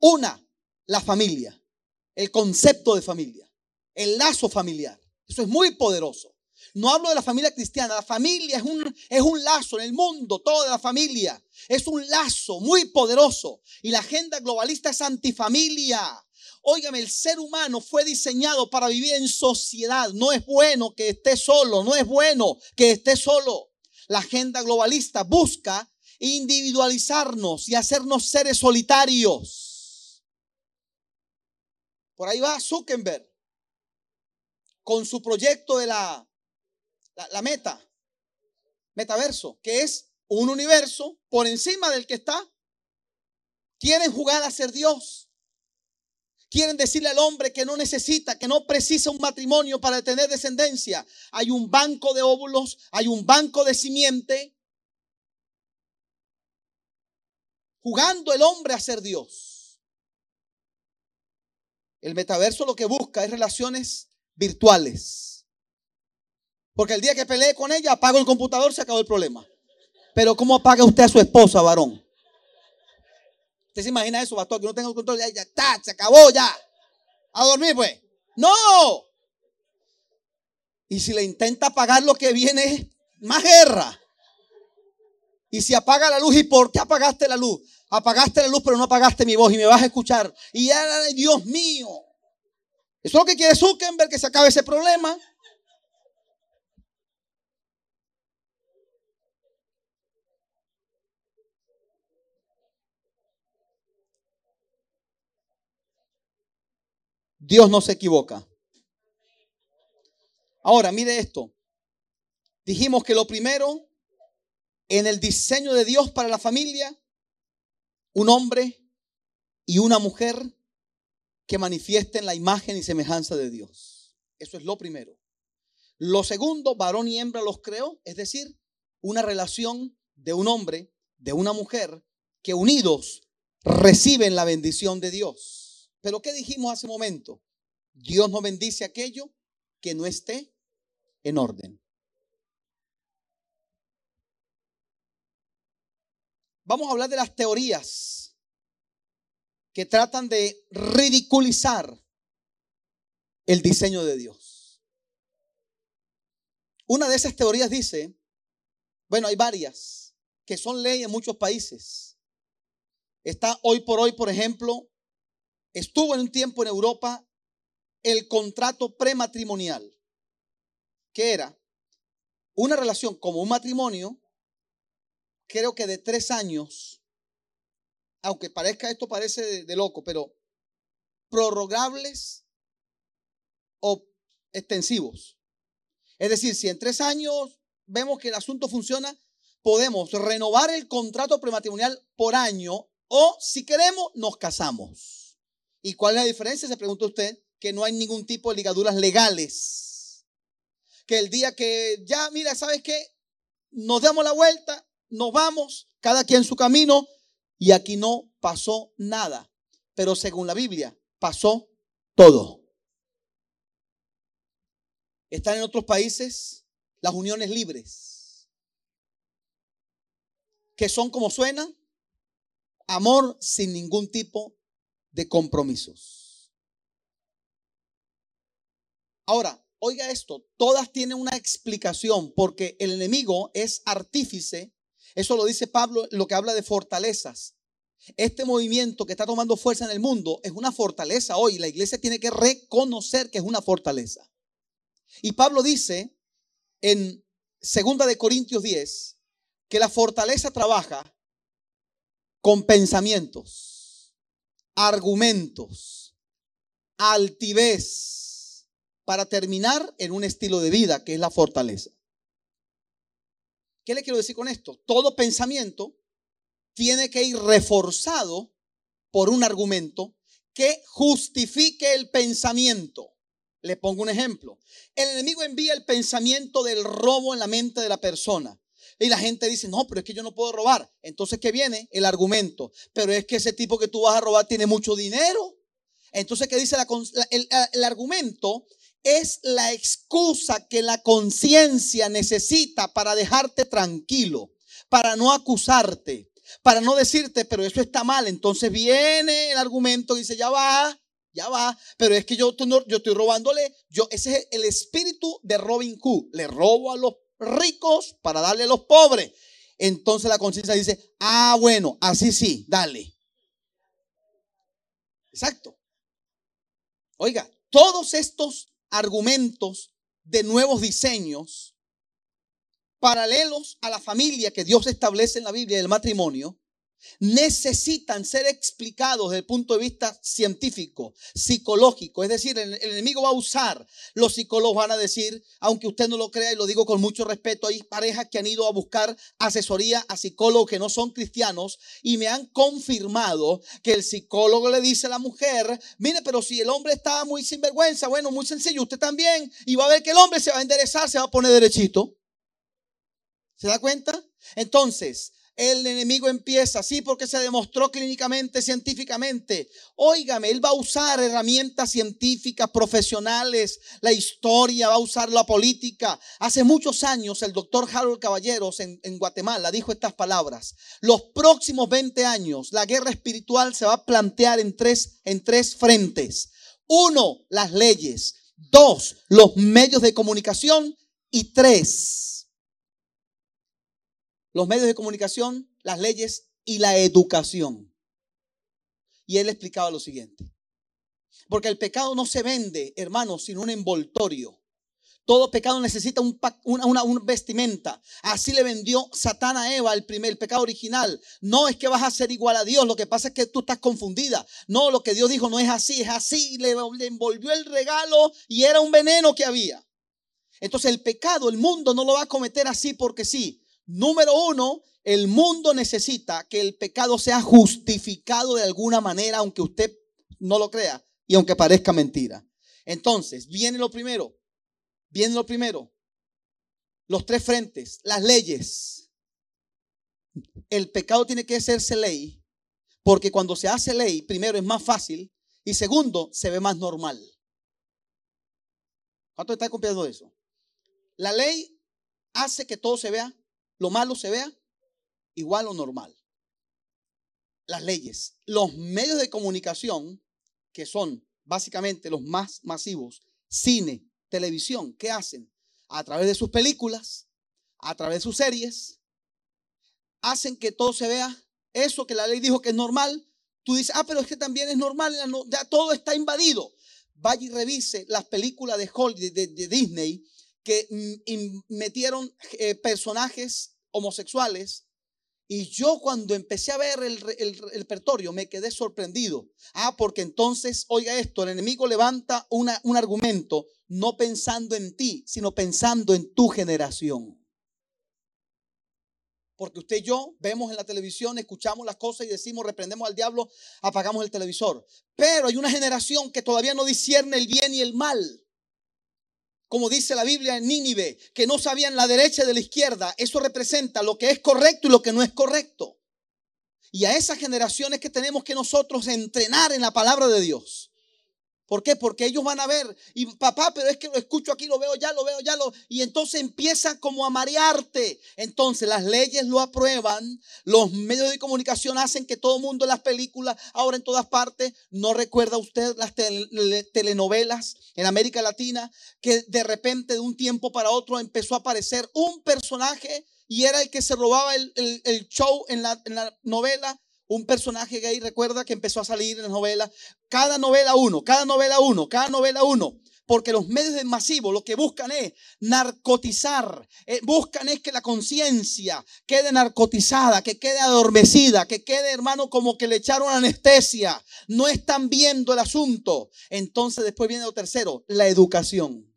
Una, la familia, el concepto de familia, el lazo familiar. Eso es muy poderoso. No hablo de la familia cristiana, la familia es un, es un lazo en el mundo, toda la familia. Es un lazo muy poderoso. Y la agenda globalista es antifamilia. Óigame, el ser humano fue diseñado para vivir en sociedad. No es bueno que esté solo, no es bueno que esté solo. La agenda globalista busca individualizarnos y hacernos seres solitarios. Por ahí va Zuckerberg con su proyecto de la, la, meta, metaverso, que es un universo por encima del que está. Quieren jugar a ser Dios. Quieren decirle al hombre que no necesita, que no precisa un matrimonio para tener descendencia. Hay un banco de óvulos, hay un banco de simiente. Jugando el hombre a ser Dios. El metaverso lo que busca es relaciones virtuales. Porque el día que pelee con ella, apago el computador, se acabó el problema. Pero ¿cómo apaga usted a su esposa, varón? ¿Usted se imagina eso, pastor? Que no tengo control, ya, ya está, se acabó ya. A dormir, pues. No. Y si le intenta apagar lo que viene, más guerra. Y si apaga la luz, ¿y por qué apagaste la luz? Apagaste la luz, pero no apagaste mi voz y me vas a escuchar. Y ya, Dios mío. Eso es lo que quiere Zuckerberg, que se acabe ese problema. Dios no se equivoca. Ahora, mire esto. Dijimos que lo primero en el diseño de Dios para la familia un hombre y una mujer que manifiesten la imagen y semejanza de Dios. Eso es lo primero. Lo segundo, varón y hembra los creó, es decir, una relación de un hombre, de una mujer, que unidos reciben la bendición de Dios. Pero ¿qué dijimos hace un momento? Dios no bendice aquello que no esté en orden. Vamos a hablar de las teorías que tratan de ridiculizar el diseño de Dios. Una de esas teorías dice, bueno, hay varias, que son ley en muchos países. Está hoy por hoy, por ejemplo, estuvo en un tiempo en Europa el contrato prematrimonial, que era una relación como un matrimonio, creo que de tres años, aunque parezca esto parece de, loco, pero prorrogables o extensivos. Es decir, si en tres años vemos que el asunto funciona, podemos renovar el contrato prematrimonial por año o si queremos, nos casamos. ¿Y cuál es la diferencia? Se pregunta usted, que no hay ningún tipo de ligaduras legales. Que el día que ya, mira, ¿sabes qué? Nos damos la vuelta, nos vamos, cada quien su camino, y aquí no pasó nada. Pero según la Biblia, pasó todo. Están en otros países las uniones libres, que son como suenan, Amor sin ningún tipo de compromisos. Ahora, oiga esto, todas tienen una explicación porque el enemigo es artífice. Eso lo dice Pablo, lo que habla de fortalezas. Este movimiento que está tomando fuerza en el mundo es una fortaleza hoy. La iglesia tiene que reconocer que es una fortaleza. Y Pablo dice en 2 de Corintios 10 que la fortaleza trabaja con pensamientos, argumentos, altivez, para terminar en un estilo de vida que es la fortaleza. ¿Qué le quiero decir con esto? Todo pensamiento tiene que ir reforzado por un argumento que justifique el pensamiento. Le pongo un ejemplo. El enemigo envía el pensamiento del robo en la mente de la persona. Y la gente dice, no, pero es que yo no puedo robar. Entonces, ¿qué viene? El argumento. Pero es que ese tipo que tú vas a robar tiene mucho dinero. Entonces, ¿qué dice el, el argumento? Es la excusa que la conciencia necesita para dejarte tranquilo, para no acusarte, para no decirte, pero eso está mal. Entonces viene el argumento y dice, ya va, ya va, pero es que yo, estoy robándole, yo, ese es el espíritu de Robin Hood, le robo a los ricos para darle a los pobres. Entonces la conciencia dice, ah, bueno, así sí, dale. Exacto. Oiga, todos estos argumentos de nuevos diseños paralelos a la familia que Dios establece en la Biblia del matrimonio, necesitan ser explicados desde el punto de vista científico, psicológico. Es decir, el, enemigo va a usar, los psicólogos van a decir, aunque usted no lo crea y lo digo con mucho respeto, hay parejas que han ido a buscar asesoría a psicólogos que no son cristianos y me han confirmado que el psicólogo le dice a la mujer, mire, pero si el hombre está muy sinvergüenza, bueno, muy sencillo, usted también, y va a ver que el hombre se va a enderezar, se va a poner derechito. ¿Se da cuenta? Entonces, el enemigo empieza así porque se demostró clínicamente, científicamente. Óigame, él va a usar herramientas científicas, profesionales, la historia, va a usar la política. Hace muchos años el doctor Harold Caballeros en, en Guatemala dijo estas palabras. Los próximos 20 años la guerra espiritual se va a plantear en tres, en tres frentes. Uno, las leyes. Dos, los medios de comunicación. Y tres, los medios de comunicación, las leyes y la educación. Y él explicaba lo siguiente. Porque el pecado no se vende, hermanos, sin un envoltorio. Todo pecado necesita un, una, vestimenta. Así le vendió Satán a Eva el primer pecado original. No es que vas a ser igual a Dios. Lo que pasa es que tú estás confundida. No, lo que Dios dijo no es así, es así. Le, le envolvió el regalo y era un veneno que había. Entonces el pecado, el mundo no lo va a cometer así porque sí. Número uno, el mundo necesita que el pecado sea justificado de alguna manera, aunque usted no lo crea y aunque parezca mentira. Entonces, viene lo primero, viene lo primero, los tres frentes, las leyes. El pecado tiene que hacerse ley, porque cuando se hace ley, primero es más fácil y segundo, se ve más normal. ¿Cuánto está cumpliendo eso? La ley hace que todo se vea lo malo se vea igual o normal. Las leyes, los medios de comunicación, que son básicamente los más masivos, cine, televisión, ¿qué hacen? a través de sus películas, a través de sus series, hacen que todo se vea eso que la ley dijo que es normal. Tú dices, ah, pero es que también es normal, ya todo está invadido. Vaya y revise las películas de, Hollywood, de, Disney que mm, metieron eh, personajes homosexuales y yo cuando empecé a ver el, el, me quedé sorprendido. Ah, porque entonces, oiga esto, el enemigo levanta un argumento no pensando en ti, sino pensando en tu generación. Porque usted y yo vemos en la televisión, escuchamos las cosas y decimos, reprendemos al diablo, apagamos el televisor. Pero hay una generación que todavía no discierne el bien y el mal como dice la Biblia en Nínive, que no sabían la derecha de la izquierda. Eso representa lo que es correcto y lo que no es correcto. Y a esas generaciones que tenemos que nosotros entrenar en la palabra de Dios. ¿Por qué? Porque ellos van a ver, y papá, pero es que lo escucho aquí, lo veo ya, lo veo ya, lo, y entonces empiezan como a marearte. Entonces las leyes lo aprueban, los medios de comunicación hacen que todo el mundo en las películas, ahora en todas partes, no recuerda usted las telenovelas en América Latina, que de repente de un tiempo para otro empezó a aparecer un personaje y era el que se robaba el, show en la, en la novela un personaje gay, recuerda que empezó a salir en la novela, cada novela uno, cada novela uno, cada novela uno. Porque los medios de masivo lo que buscan es narcotizar, eh, buscan es que la conciencia quede narcotizada, que quede adormecida, que quede, hermano, como que le echaron anestesia. No están viendo el asunto. Entonces después viene lo tercero, la educación.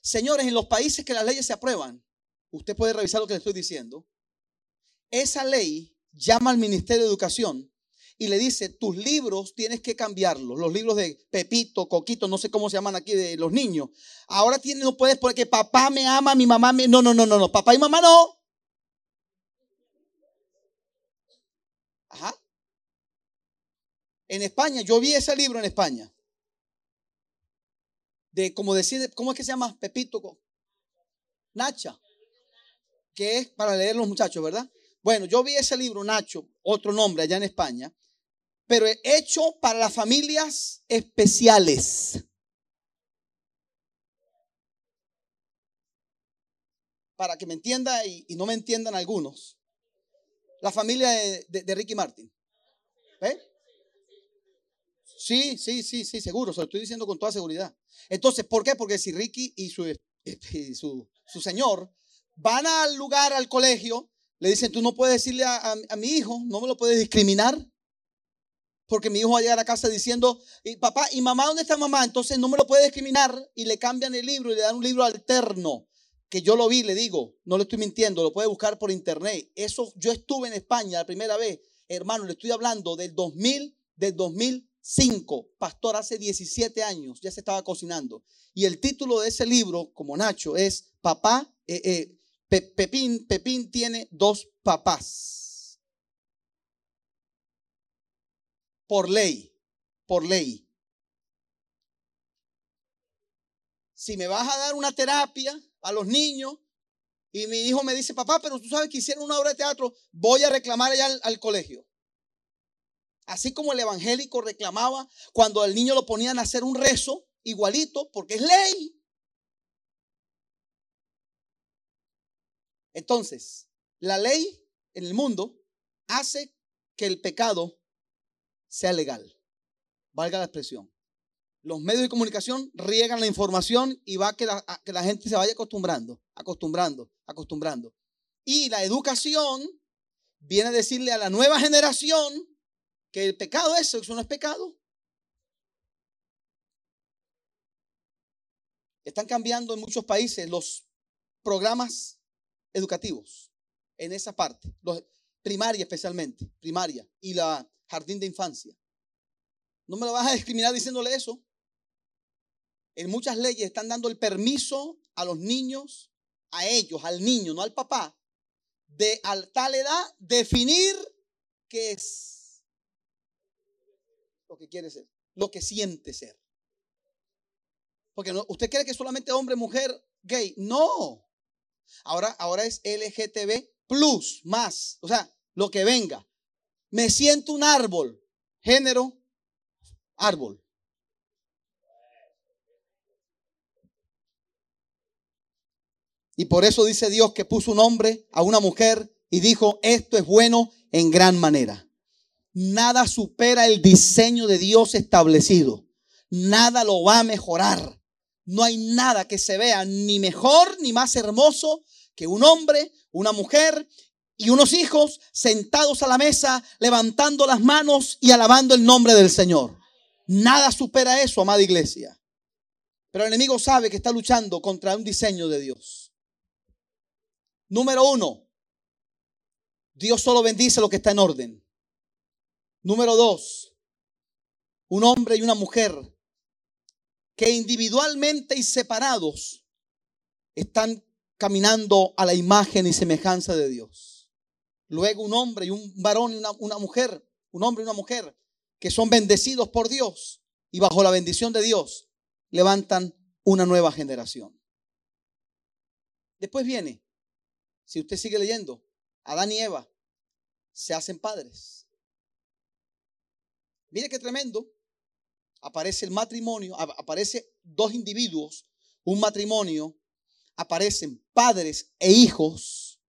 Señores, en los países que las leyes se aprueban, usted puede revisar lo que le estoy diciendo esa ley llama al Ministerio de Educación y le dice, tus libros tienes que cambiarlos, los libros de Pepito, Coquito, no sé cómo se llaman aquí de los niños. Ahora tienes, no puedes poner que papá me ama, mi mamá me... No, no, no, no, no, papá y mamá no. Ajá. En España, yo vi ese libro en España. De, como decir, ¿cómo es que se llama? Pepito. Nacha. Que es para leer los muchachos, ¿verdad? Bueno, yo vi ese libro, Nacho, otro nombre allá en España, pero hecho para las familias especiales. Para que me entienda y, no me entiendan algunos. La familia de, Ricky Martin. ¿Eh? Sí, sí, sí, sí, seguro, se lo estoy diciendo con toda seguridad. Entonces, ¿por qué? Porque si Ricky y su, y su, su señor van al lugar, al colegio, le dicen, tú no puedes decirle a, mi hijo, no me lo puedes discriminar. Porque mi hijo va a llegar a casa diciendo, papá, ¿y mamá dónde está mamá? Entonces no me lo puede discriminar y le cambian el libro y le dan un libro alterno. Que yo lo vi, le digo, no le estoy mintiendo, lo puede buscar por internet. Eso, yo estuve en España la primera vez, hermano, le estoy hablando del 2000, del 2005, pastor, hace 17 años, ya se estaba cocinando. Y el título de ese libro, como Nacho, es Papá, eh, eh, Pepín, Pepín tiene dos papás. Por ley, por ley. Si me vas a dar una terapia a los niños y mi hijo me dice, papá, pero tú sabes que hicieron una obra de teatro, voy a reclamar allá al, al colegio. Así como el evangélico reclamaba cuando al niño lo ponían a hacer un rezo, igualito, porque es ley. Entonces, la ley en el mundo hace que el pecado sea legal. Valga la expresión. Los medios de comunicación riegan la información y va que la, que la gente se vaya acostumbrando, acostumbrando, acostumbrando. Y la educación viene a decirle a la nueva generación que el pecado es, eso no es pecado. Están cambiando en muchos países los programas educativos en esa parte, los, primaria especialmente, primaria y la jardín de infancia. No me lo vas a discriminar diciéndole eso. En muchas leyes están dando el permiso a los niños, a ellos, al niño, no al papá, de a tal edad definir qué es lo que quiere ser, lo que siente ser. Porque usted cree que solamente hombre, mujer, gay. No. Ahora, ahora es LGTB plus, más. O sea, lo que venga. Me siento un árbol. Género, árbol. Y por eso dice Dios que puso un hombre a una mujer y dijo, esto es bueno en gran manera. Nada supera el diseño de Dios establecido. Nada lo va a mejorar. No hay nada que se vea ni mejor ni más hermoso que un hombre, una mujer y unos hijos sentados a la mesa, levantando las manos y alabando el nombre del Señor. Nada supera eso, amada iglesia. Pero el enemigo sabe que está luchando contra un diseño de Dios. Número uno, Dios solo bendice lo que está en orden. Número dos, un hombre y una mujer que individualmente y separados están caminando a la imagen y semejanza de Dios. Luego un hombre y un varón y una, una mujer, un hombre y una mujer que son bendecidos por Dios y bajo la bendición de Dios levantan una nueva generación. Después viene, si usted sigue leyendo, Adán y Eva se hacen padres. Mire qué tremendo. Aparece el matrimonio, aparece dos individuos, un matrimonio, aparecen padres e hijos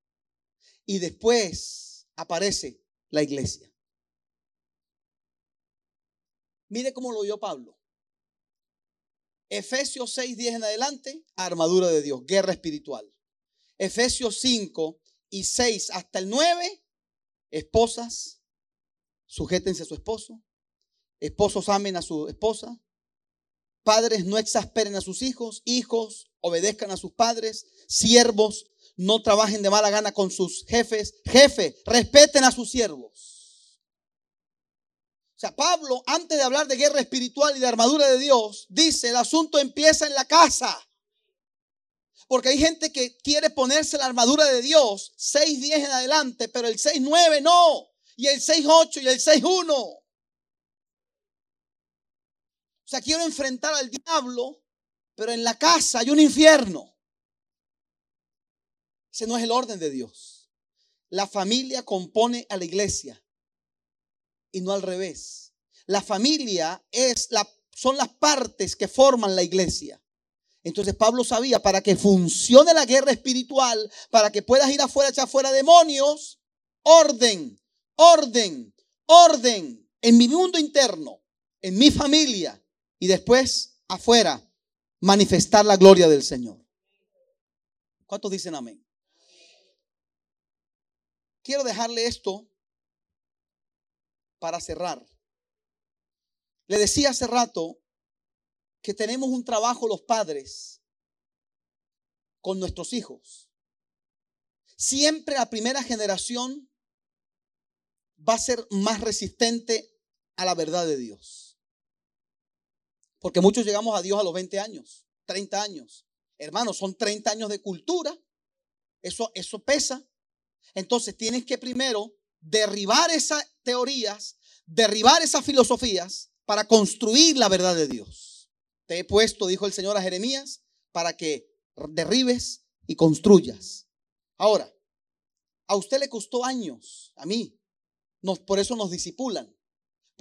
y después aparece la iglesia. Mire cómo lo vio Pablo. Efesios 6, 10 en adelante, armadura de Dios, guerra espiritual. Efesios 5 y 6 hasta el 9, esposas, sujétense a su esposo. Esposos amen a su esposa. Padres no exasperen a sus hijos. Hijos obedezcan a sus padres. Siervos no trabajen de mala gana con sus jefes. Jefe, respeten a sus siervos. O sea, Pablo, antes de hablar de guerra espiritual y de armadura de Dios, dice, el asunto empieza en la casa. Porque hay gente que quiere ponerse la armadura de Dios 6.10 en adelante, pero el 6.9 no. Y el 6.8 y el 6.1. Sea, quiero enfrentar al diablo, pero en la casa hay un infierno. Ese no es el orden de Dios. La familia compone a la iglesia y no al revés. La familia es la, son las partes que forman la iglesia. Entonces Pablo sabía, para que funcione la guerra espiritual, para que puedas ir afuera, echar fuera demonios, orden, orden, orden en mi mundo interno, en mi familia y después afuera, manifestar la gloria del Señor. ¿Cuántos dicen amén? Quiero dejarle esto para cerrar. Le decía hace rato que tenemos un trabajo los padres con nuestros hijos. Siempre la primera generación va a ser más resistente a la verdad de Dios. Porque muchos llegamos a Dios a los 20 años, 30 años. Hermanos, son 30 años de cultura. Eso, eso pesa. Entonces tienes que primero derribar esas teorías, derribar esas filosofías para construir la verdad de Dios. Te he puesto, dijo el Señor a Jeremías, para que derribes y construyas. Ahora, a usted le costó años, a mí, nos, por eso nos disipulan,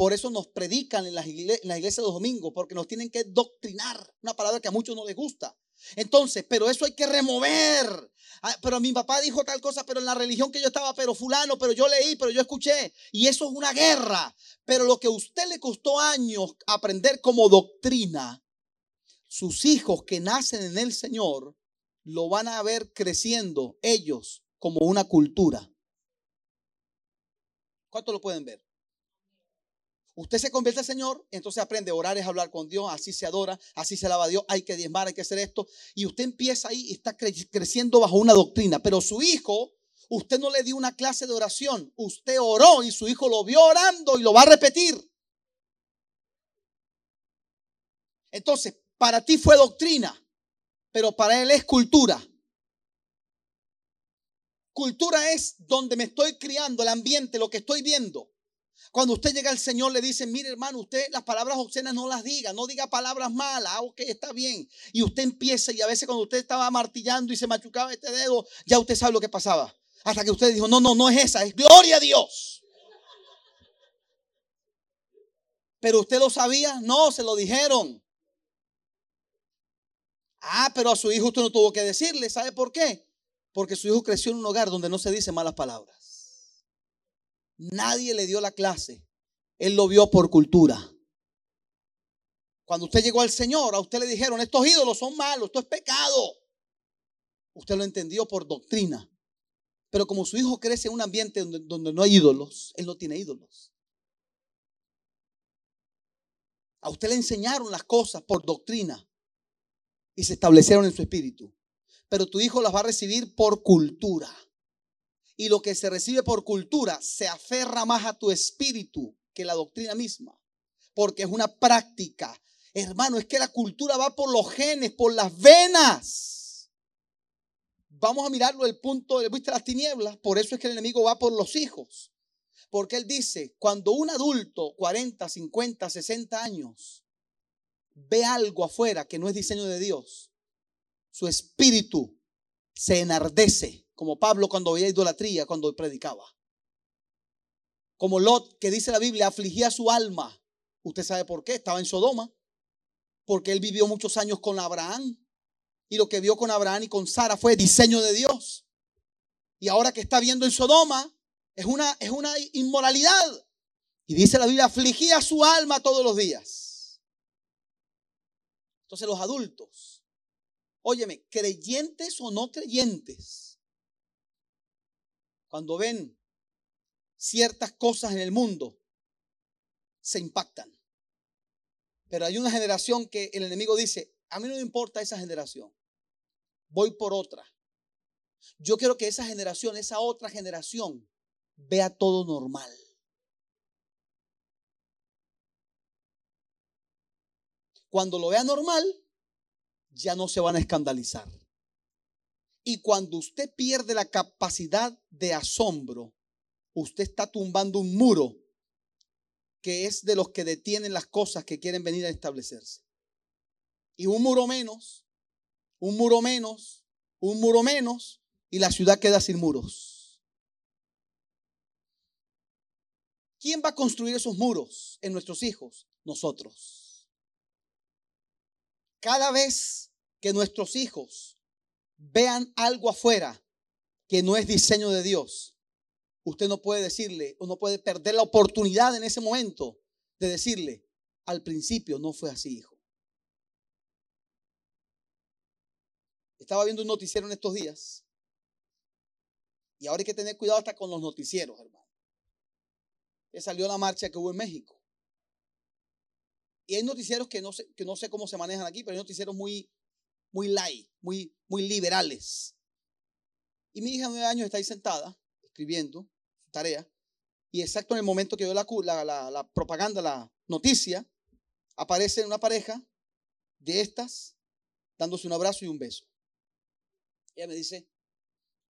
por eso nos predican en las, iglesias, de los domingos, porque nos tienen que doctrinar, una palabra que a muchos no les gusta. Entonces, pero eso hay que remover. Ah, pero mi papá dijo tal cosa, pero en la religión que yo estaba, pero fulano, pero yo leí, pero yo escuché. Y eso es una guerra. Pero lo que a usted le costó años aprender como doctrina, sus hijos que nacen en el Señor, lo van a ver creciendo ellos como una cultura. ¿Cuánto lo pueden ver? Usted se convierte al Señor, entonces aprende a orar, es hablar con Dios, así se adora, así se alaba a Dios, hay que diezmar, hay que hacer esto. Y usted empieza ahí y está creciendo bajo una doctrina. Pero su hijo, usted no le dio una clase de oración, usted oró y su hijo lo vio orando y lo va a repetir. Entonces, para ti fue doctrina, pero para él es cultura. Cultura es donde me estoy criando, el ambiente, lo que estoy viendo. Cuando usted llega al Señor, le dicen, mire hermano, usted las palabras obscenas no las diga, no diga palabras malas, ah, ok, está bien. Y usted empieza y a veces cuando usted estaba martillando y se machucaba este dedo, ya usted sabe lo que pasaba. Hasta que usted dijo, no, no, no es esa, es gloria a Dios. Pero usted lo sabía, no, se lo dijeron. Ah, pero a su hijo usted no tuvo que decirle. ¿Sabe por qué? Porque su hijo creció en un hogar donde no se dice malas palabras. Nadie le dio la clase. Él lo vio por cultura. Cuando usted llegó al Señor, a usted le dijeron, estos ídolos son malos, esto es pecado. Usted lo entendió por doctrina. Pero como su hijo crece en un ambiente donde, donde no hay ídolos, él no tiene ídolos. A usted le enseñaron las cosas por doctrina y se establecieron en su espíritu. Pero tu hijo las va a recibir por cultura. Y lo que se recibe por cultura se aferra más a tu espíritu que la doctrina misma. Porque es una práctica, Hermano, es que la cultura va por los genes, por las venas. Vamos a mirarlo del punto de de las tinieblas. Por eso es que el enemigo va por los hijos. Porque él dice, cuando un adulto, 40, 50, 60 años, ve algo afuera que no es diseño de Dios, su espíritu se enardece, como Pablo cuando veía idolatría, cuando predicaba. Como Lot, que dice la Biblia, afligía su alma. Usted sabe por qué, estaba en Sodoma porque él vivió muchos años con Abraham. Y lo que vio con Abraham y con Sara fue diseño de Dios. Y ahora que está viendo en Sodoma, es una, es una inmoralidad. Y dice la Biblia, afligía su alma todos los días. Entonces los adultos, óyeme, creyentes o no creyentes, cuando ven ciertas cosas en el mundo, se impactan. Pero hay una generación que el enemigo dice, a mí no me importa esa generación, voy por otra. Yo quiero que esa generación, esa otra generación, vea todo normal. Cuando lo vea normal, ya no se van a escandalizar. Y cuando usted pierde la capacidad de asombro, usted está tumbando un muro que es de los que detienen las cosas que quieren venir a establecerse. Y un muro menos, un muro menos, un muro menos, y la ciudad queda sin muros. ¿Quién va a construir esos muros en nuestros hijos? Nosotros. Cada vez que nuestros hijos vean algo afuera que no es diseño de Dios, usted no puede decirle o no puede perder la oportunidad en ese momento de decirle, al principio no fue así, hijo. Estaba viendo un noticiero en estos días y ahora hay que tener cuidado hasta con los noticieros, hermano. Que salió la marcha que hubo en México. Y hay noticieros que no sé, que no sé cómo se manejan aquí, pero hay noticieros muy, muy light, muy, muy liberales. Y mi hija de nueve años está ahí sentada escribiendo tarea, y exacto en el momento que veo la, la, la, propaganda, la noticia, aparece una pareja de estas dándose un abrazo y un beso. Ella me dice,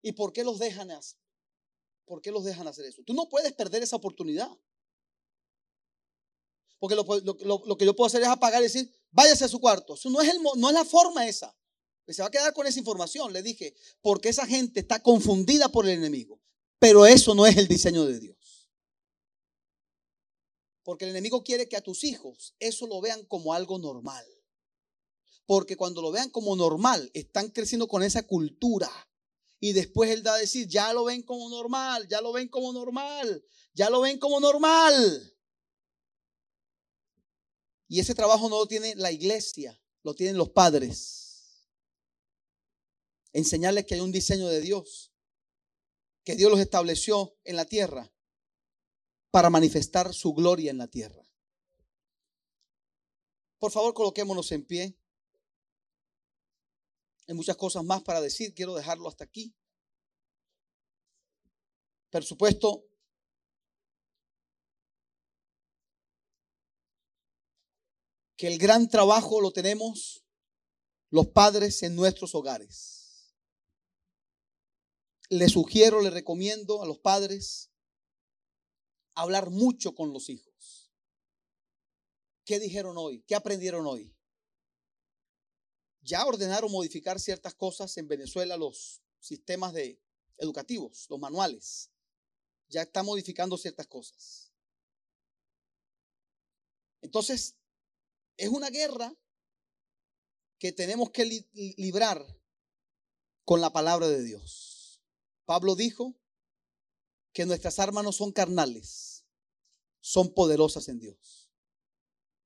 ¿y por qué los dejan hacer? ¿Por qué los dejan hacer eso? Tú no puedes perder esa oportunidad. Porque lo, lo, que yo puedo hacer es apagar y decir, váyase a su cuarto. Eso no es, el, no es la forma esa. Se va a quedar con esa información. Le dije, porque esa gente está confundida por el enemigo. Pero eso no es el diseño de Dios. Porque el enemigo quiere que a tus hijos eso lo vean como algo normal. Porque cuando lo vean como normal, están creciendo con esa cultura. Y después él da a decir, ya lo ven como normal, ya lo ven como normal, ya lo ven como normal. Y ese trabajo no lo tiene la iglesia, lo tienen los padres. Enseñarles que hay un diseño de Dios que Dios los estableció en la tierra para manifestar su gloria en la tierra. Por favor, coloquémonos en pie. Hay muchas cosas más para decir, quiero dejarlo hasta aquí. Por supuesto, que el gran trabajo lo tenemos los padres en nuestros hogares le sugiero, le recomiendo a los padres hablar mucho con los hijos. ¿Qué dijeron hoy? ¿Qué aprendieron hoy? Ya ordenaron modificar ciertas cosas en Venezuela los sistemas de educativos, los manuales. Ya están modificando ciertas cosas. Entonces, es una guerra que tenemos que librar con la palabra de Dios. Pablo dijo que nuestras armas no son carnales, son poderosas en Dios.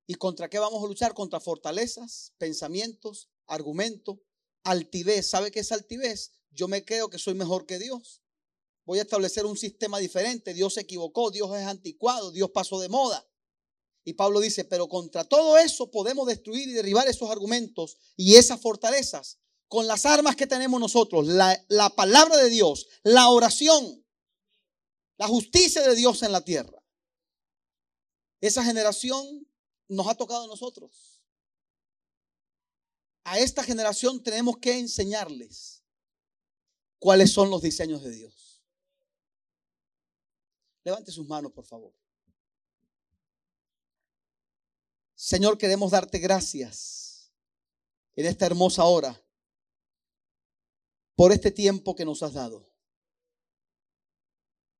¿Y contra qué vamos a luchar? Contra fortalezas, pensamientos, argumentos, altivez. ¿Sabe qué es altivez? Yo me creo que soy mejor que Dios. Voy a establecer un sistema diferente. Dios se equivocó, Dios es anticuado, Dios pasó de moda. Y Pablo dice, pero contra todo eso podemos destruir y derribar esos argumentos y esas fortalezas con las armas que tenemos nosotros, la, la palabra de Dios, la oración, la justicia de Dios en la tierra. Esa generación nos ha tocado a nosotros. A esta generación tenemos que enseñarles cuáles son los diseños de Dios. Levante sus manos, por favor. Señor, queremos darte gracias en esta hermosa hora por este tiempo que nos has dado.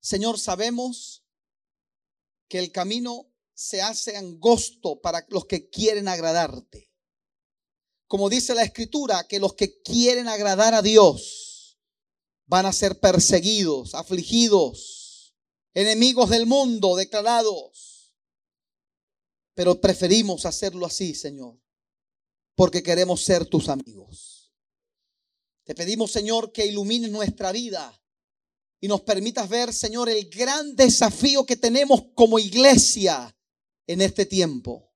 Señor, sabemos que el camino se hace angosto para los que quieren agradarte. Como dice la escritura, que los que quieren agradar a Dios van a ser perseguidos, afligidos, enemigos del mundo declarados. Pero preferimos hacerlo así, Señor, porque queremos ser tus amigos. Te pedimos, Señor, que ilumines nuestra vida y nos permitas ver, Señor, el gran desafío que tenemos como iglesia en este tiempo.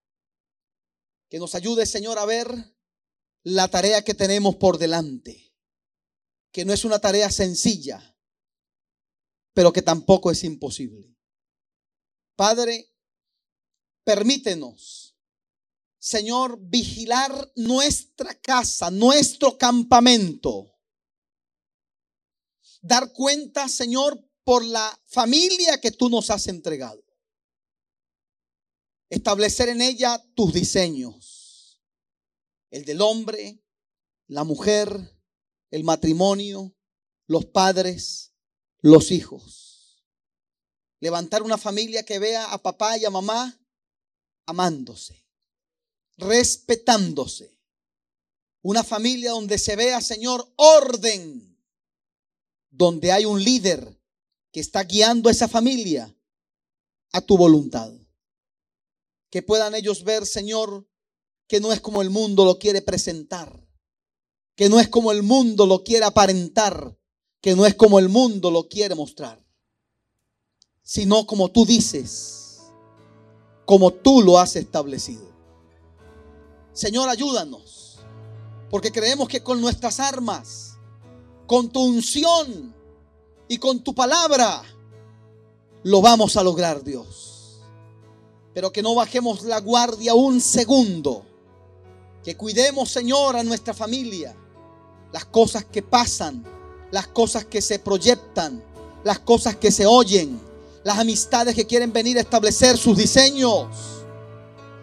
Que nos ayude, Señor, a ver la tarea que tenemos por delante. Que no es una tarea sencilla, pero que tampoco es imposible. Padre, permítenos, Señor, vigilar nuestra casa, nuestro campamento. Dar cuenta, Señor, por la familia que tú nos has entregado establecer en ella tus diseños. El del hombre, la mujer, el matrimonio, los padres, los hijos. Levantar una familia que vea a papá y a mamá amándose, respetándose. Una familia donde se vea, Señor, orden, donde hay un líder que está guiando a esa familia a tu voluntad. Que puedan ellos ver, Señor, que no es como el mundo lo quiere presentar, que no es como el mundo lo quiere aparentar, que no es como el mundo lo quiere mostrar, sino como tú dices, como tú lo has establecido. Señor, ayúdanos, porque creemos que con nuestras armas, con tu unción y con tu palabra, lo vamos a lograr, Dios pero que no bajemos la guardia un segundo. Que cuidemos, Señor, a nuestra familia. Las cosas que pasan, las cosas que se proyectan, las cosas que se oyen, las amistades que quieren venir a establecer sus diseños.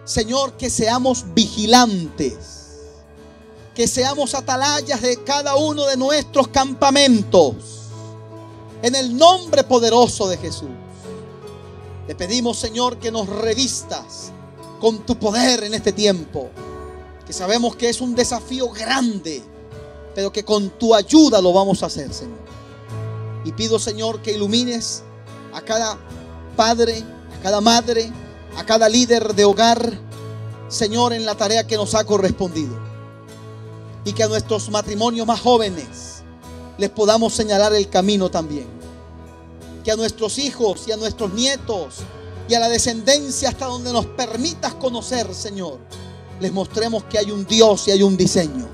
Señor, que seamos vigilantes, que seamos atalayas de cada uno de nuestros campamentos. En el nombre poderoso de Jesús. Te pedimos, Señor, que nos revistas con tu poder en este tiempo. Que sabemos que es un desafío grande, pero que con tu ayuda lo vamos a hacer, Señor. Y pido, Señor, que ilumines a cada padre, a cada madre, a cada líder de hogar, Señor, en la tarea que nos ha correspondido. Y que a nuestros matrimonios más jóvenes les podamos señalar el camino también que a nuestros hijos y a nuestros nietos y a la descendencia hasta donde nos permitas conocer, Señor, les mostremos que hay un Dios y hay un diseño.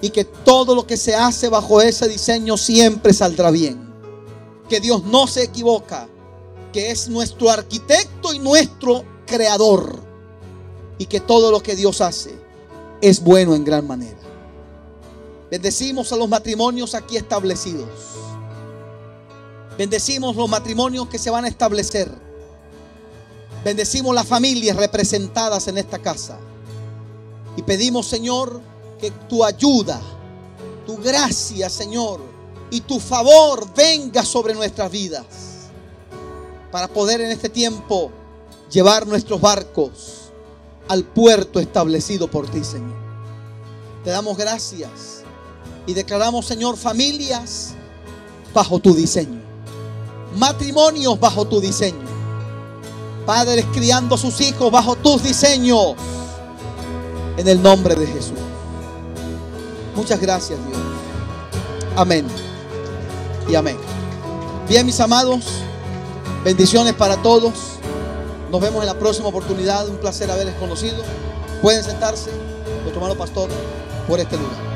Y que todo lo que se hace bajo ese diseño siempre saldrá bien. Que Dios no se equivoca, que es nuestro arquitecto y nuestro creador. Y que todo lo que Dios hace es bueno en gran manera. Bendecimos a los matrimonios aquí establecidos. Bendecimos los matrimonios que se van a establecer. Bendecimos las familias representadas en esta casa. Y pedimos, Señor, que tu ayuda, tu gracia, Señor, y tu favor venga sobre nuestras vidas. Para poder en este tiempo llevar nuestros barcos al puerto establecido por ti, Señor. Te damos gracias y declaramos, Señor, familias bajo tu diseño. Matrimonios bajo tu diseño. Padres criando a sus hijos bajo tus diseños. En el nombre de Jesús. Muchas gracias, Dios. Amén. Y amén. Bien, mis amados. Bendiciones para todos. Nos vemos en la próxima oportunidad. Un placer haberles conocido. Pueden sentarse, nuestro hermano pastor, por este lugar.